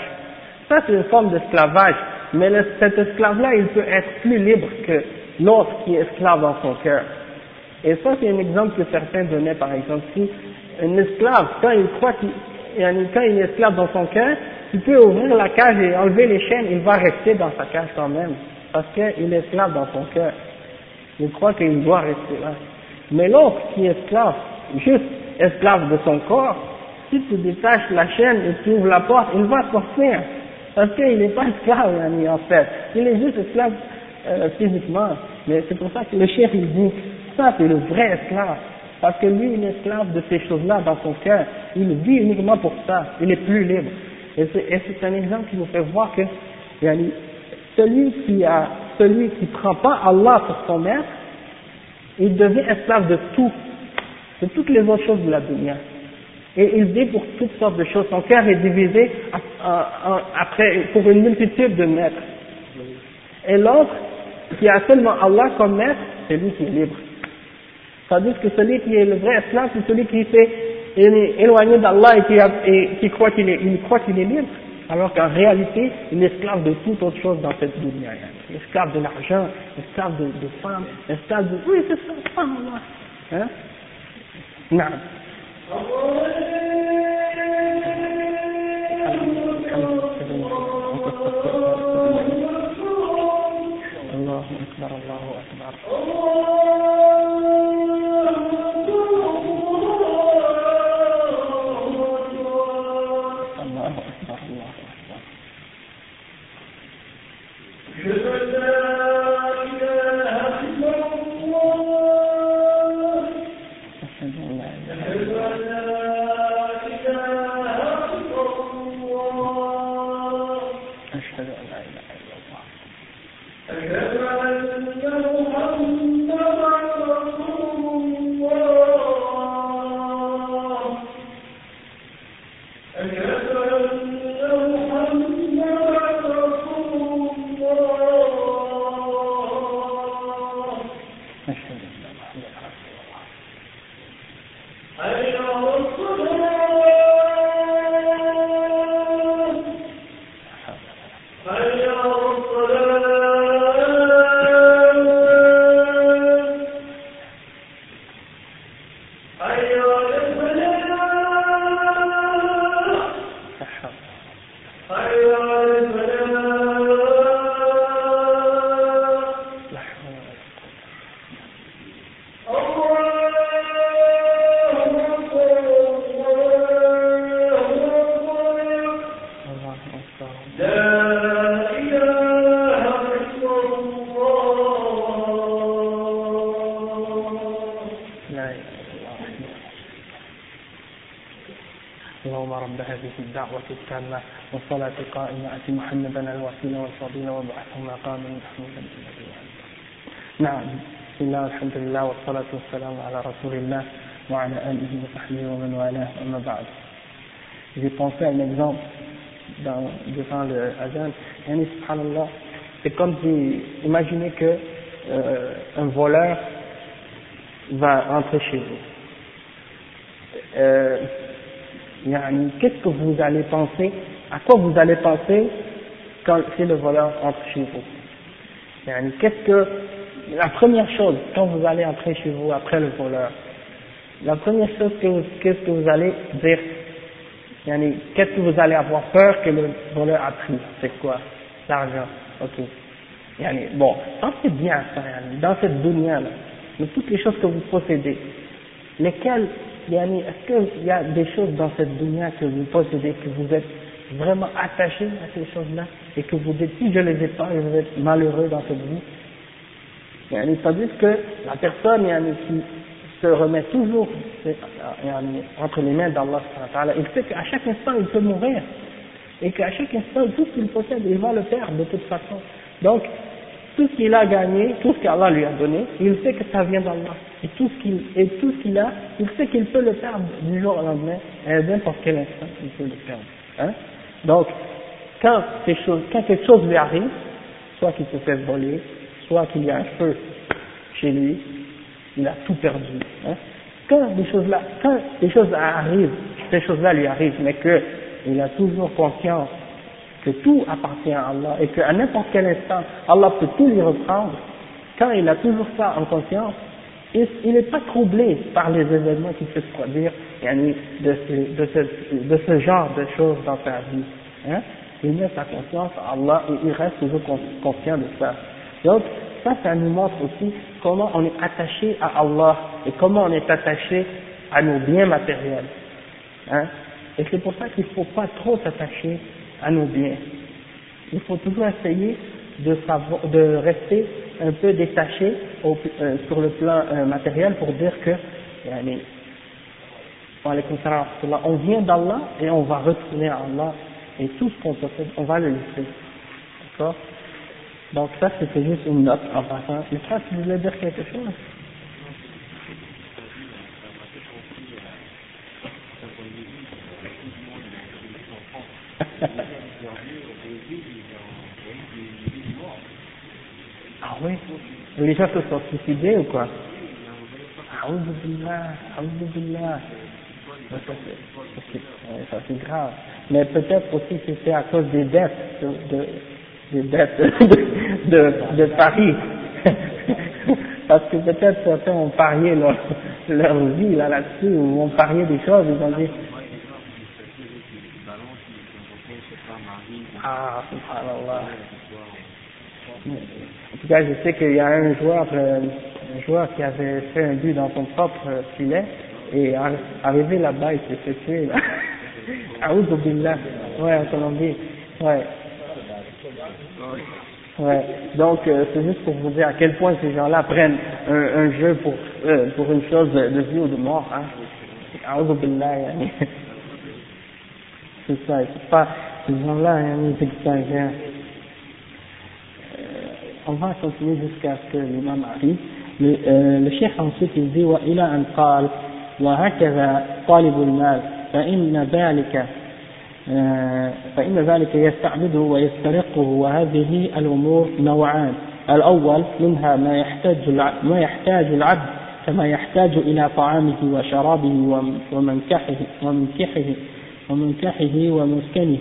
Speaker 1: Ça, c'est une forme d'esclavage. Mais cet esclave-là, il peut être plus libre que l'autre qui est esclave dans son cœur. Et ça, c'est un exemple que certains donnaient, par exemple, si un esclave, quand il croit qu'il, quand il est esclave dans son cœur, il peut ouvrir la cage et enlever les chaînes, il va rester dans sa cage quand même, parce qu'il est esclave dans son cœur. Il croit qu'il doit rester là. Mais l'autre qui est esclave, juste esclave de son corps, si tu détaches la chaîne et tu ouvres la porte, il va sortir. Parce qu'il n'est pas esclave, en fait. Il est juste esclave euh, physiquement. Mais c'est pour ça que le chef, il dit, ça c'est le vrai esclave. Parce que lui, il est esclave de ces choses-là dans son cœur. Il vit uniquement pour ça. Il est plus libre. Et c'est un exemple qui nous fait voir que celui qui a, celui qui prend pas Allah pour son maître, il devient esclave de tout, de toutes les autres choses de la dunya. Et il vit pour toutes sortes de choses. Son cœur est divisé après, pour une multitude de maîtres. Et l'autre, qui a seulement Allah comme maître, c'est lui qui est libre. Tandis que celui qui est le vrai esclave, c'est celui qui s'est éloigné d'Allah et qui, a, et qui croit qu'il est, libre, alors qu'en réalité, il est esclave de toute autre chose dans cette dunya. Esclave de l'argent, esclave de, femmes, esclave de... Oui, c'est ça, subhanallah. Hein? Non. القائمة آت محمدا الوسيلة والفضيلة وابعثه مقاما محمودا الذي وعدته. نعم بسم الله والحمد لله والصلاة والسلام على رسول الله وعلى آله وصحبه ومن والاه أما بعد J'ai pensé à un exemple dans, devant le Azan. Yani, subhanallah, c'est comme si, imaginez que euh, un voleur va entrer chez vous. Euh, yani, qu'est-ce que vous allez penser, à quoi vous allez penser quand si le voleur entre chez vous qu'est-ce que, la première chose, quand vous allez entrer chez vous après le voleur, la première chose que vous, qu'est-ce que vous allez dire? Qu'est-ce que vous allez avoir peur que le voleur a pris? C'est quoi? L'argent. Ok. Bon, pensez bien à ça, dans cette dunya là, de toutes les choses que vous possédez. lesquelles, est-ce qu'il y a des choses dans cette dunya que vous possédez, que vous êtes vraiment attaché à ces choses-là, et que vous dites, si je les ai pas, vous êtes malheureux dans cette vie yani, Tandis que la personne yani, qui se remet toujours entre les mains d'Allah, il sait qu'à chaque instant il peut mourir, et qu'à chaque instant tout ce qu'il possède, il va le perdre de toute façon. Donc, tout ce qu'il a gagné, tout ce qu'Allah lui a donné, il sait que ça vient d'Allah. Et tout ce qu'il, et tout ce qu'il a, il sait qu'il peut le perdre du jour au lendemain, à n'importe quel instant, il peut le perdre. Hein? Donc, quand, choses, quand quelque chose lui arrive, soit qu'il se fait voler, soit qu'il y a un feu chez lui, il a tout perdu. Hein? Quand des choses là, quand des choses arrivent, ces choses-là lui arrivent, mais qu'il a toujours conscience que tout appartient à Allah et qu'à n'importe quel instant, Allah peut tout lui reprendre, quand il a toujours ça en conscience, il n'est pas troublé par les événements qui peuvent se produire de ce, de, ce, de ce genre de choses dans sa vie. Hein? Il met sa conscience à Allah et il reste toujours conscient de ça. Donc, ça, ça nous montre aussi comment on est attaché à Allah et comment on est attaché à nos biens matériels. Hein? Et c'est pour ça qu'il ne faut pas trop s'attacher à nos biens. Il faut toujours essayer de, savoir, de rester un peu détaché euh, sur le plan euh, matériel pour dire que on vient d'Allah et on va retourner à Allah et tout ce qu'on possède, on va le laisser. D'accord? Donc ça c'était juste une note en passant. Mais ça, tu voulais dire quelque chose? Ah oui? Les gens se sont suicidés ou quoi? Ça c'est grave. Mais peut-être aussi que c'est à cause des dettes, de, des dettes de, Paris. Parce que peut-être certains ont parié leur, leur vie là-dessus, ou ont parié des choses, ils ont dit Ah, subhanallah. En tout cas, je sais qu'il y a un joueur, euh, un joueur qui avait fait un but dans son propre filet, et arrivé là-bas, il s'est fait tuer, là. billah. Ouais, en Colombie. Ouais. Ouais. Donc, euh, c'est juste pour vous dire à quel point ces gens-là prennent un, un jeu pour, euh, pour une chose de vie ou de mort, hein. billah, C'est ça, c'est pas, ces gens-là, ils exagèrent. on va continuer jusqu'à ce que l'imam arrive. Le, euh, le cheikh ensuite il dit وإلى أن قال وهكذا طالب المال فإن ذلك فإن ذلك يستعبده ويسترقه وهذه الأمور نوعان. الأول منها ما يحتاج ما يحتاج العبد كما يحتاج إلى طعامه وشرابه ومنكحه ومنكحه ومنكحه ومسكنه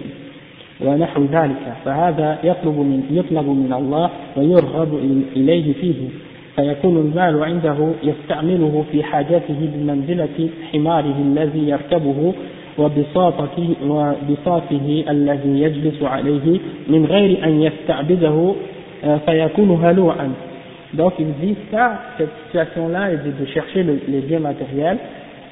Speaker 1: ونحو ذلك. فهذا يطلب من, يطلب من الله ويرغب إليه فيه. فيكون المال عنده يستعمله في حاجاته بمنزلة حماره الذي يركبه وبساطته, وبساطه الذي يجلس عليه من غير أن يستعبده فيكون هلوعا Donc il dit ça, cette situation-là est de, chercher le, les biens matériels.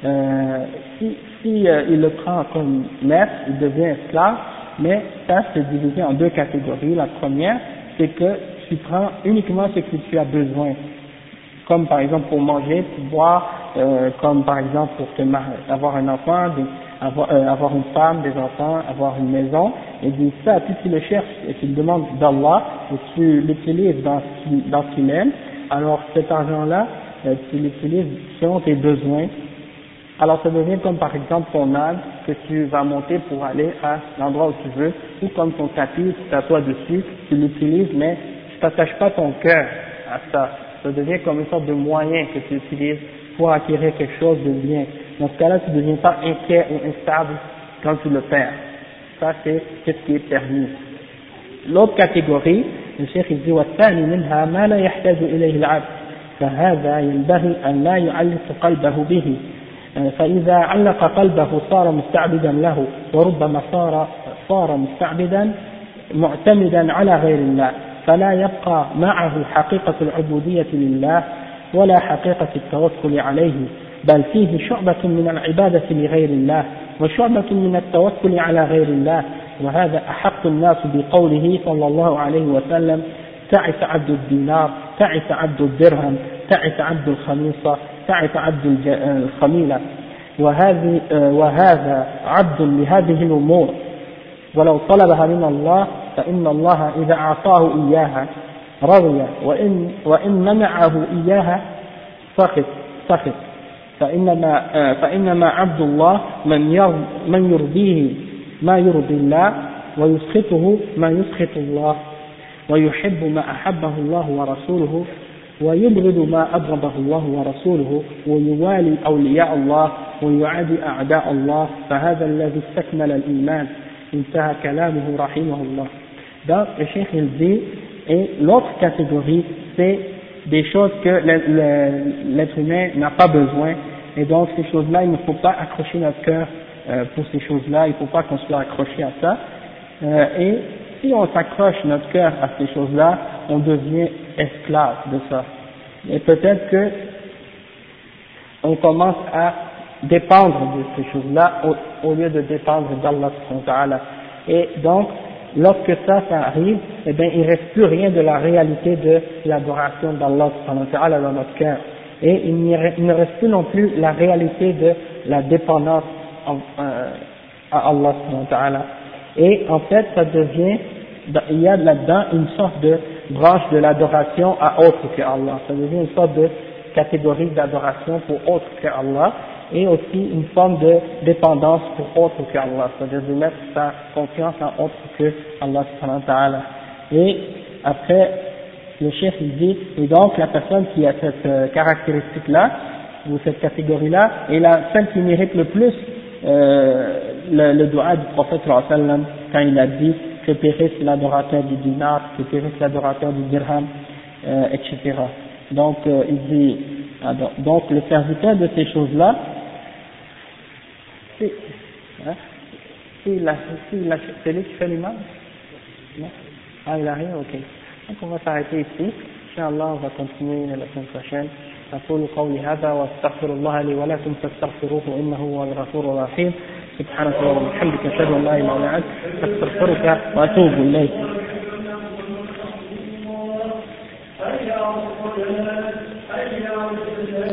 Speaker 1: Euh, si si euh, il le prend comme maître, il devient esclave, mais ça c'est divisé en deux catégories. La première, c'est que tu prends uniquement ce que tu as besoin, comme par exemple pour manger, pour boire, euh, comme par exemple pour avoir un enfant, avoir, euh, avoir, une femme, des enfants, avoir une maison, et dit ça, si tu le cherches et tu le demandes d'Allah, et tu l'utilises dans ce qu'il alors cet argent-là, euh, tu l'utilises selon tes besoins, alors ça devient comme par exemple ton âne que tu vas monter pour aller à l'endroit où tu veux, ou comme ton tapis, tu t'assois dessus, tu l'utilises, mais t'attaches pas ton cœur à ça. Ça devient comme une sorte de moyen que tu utilises pour acquérir quelque chose de bien. Dans ce cas-là, tu ne deviens pas inquiet ou instable quand tu le perds. Ça, c'est ce qui est permis. L'autre catégorie, le cheikh il dit والثاني منها ما لا يحتاج إليه العبد فهذا ينبغي أن لا يعلق قلبه به فإذا علق قلبه صار مستعبدا له وربما صار صار مستعبدا معتمدا على غير الله فلا يبقى معه حقيقة العبودية لله ولا حقيقة التوكل عليه بل فيه شعبة من العبادة لغير الله وشعبة من التوكل على غير الله. وهذا أحق الناس بقوله صلى الله عليه وسلم تعس عبد الدينار تعس عبد الدرهم تعس عبد الخميصة تعس عبد الخميلة. وهذه وهذا عبد لهذه الأمور. ولو طلبها من الله فإن الله إذا أعطاه إياها رضي وإن, وإن منعه إياها سخط سخط فإنما, فإنما عبد الله من, من يرضيه ما يرضي الله ويسخطه ما يسخط الله ويحب ما أحبه الله ورسوله ويبغض ما أبغضه الله ورسوله ويوالي أولياء الله ويعادي أعداء الله. فهذا الذي استكمل الإيمان. انتهى كلامه رحمه الله. Donc, le Cheikh il dit, et l'autre catégorie, c'est des choses que l'être humain n'a pas besoin, et donc ces choses-là, il ne faut pas accrocher notre cœur euh, pour ces choses-là, il ne faut pas qu'on soit accroché à ça, euh, et si on s'accroche notre cœur à ces choses-là, on devient esclave de ça. Et peut-être que on commence à dépendre de ces choses-là au, lieu de dépendre d'Allah. Et donc, lorsque ça, ça arrive, eh bien, il ne reste plus rien de la réalité de l'adoration d'Allah dans notre cœur. Et il, ne reste plus non plus la réalité de la dépendance euh, à Allah. Et en fait, ça devient, il y a là-dedans une sorte de branche de l'adoration à autre que Allah. Ça devient une sorte de catégorie d'adoration pour autre que Allah et aussi une forme de dépendance pour autre que Allah, c'est-à-dire de mettre sa confiance en autre que Allah subhanahu Et après, le chef il dit, et donc la personne qui a cette euh, caractéristique-là, ou cette catégorie-là, est la celle qui mérite le plus euh, le, le dua du prophète quand il a dit que périsse l'adorateur du dinar, que périsse l'adorateur du dirham, euh, etc. Donc euh, il dit, ah, donc le serviteur de ces choses-là, الشيء c'est lui qui fait l'imam Ah, il arrive Ok. Donc on va s'arrêter ici. Inch'Allah, on va continuer la semaine prochaine. أقول قولي هذا وأستغفر الله لي ولكم فاستغفروه إنه هو الغفور الرحيم سبحانك اللهم وبحمدك أشهد أن لا إله إلا أنت أستغفرك وأتوب إليك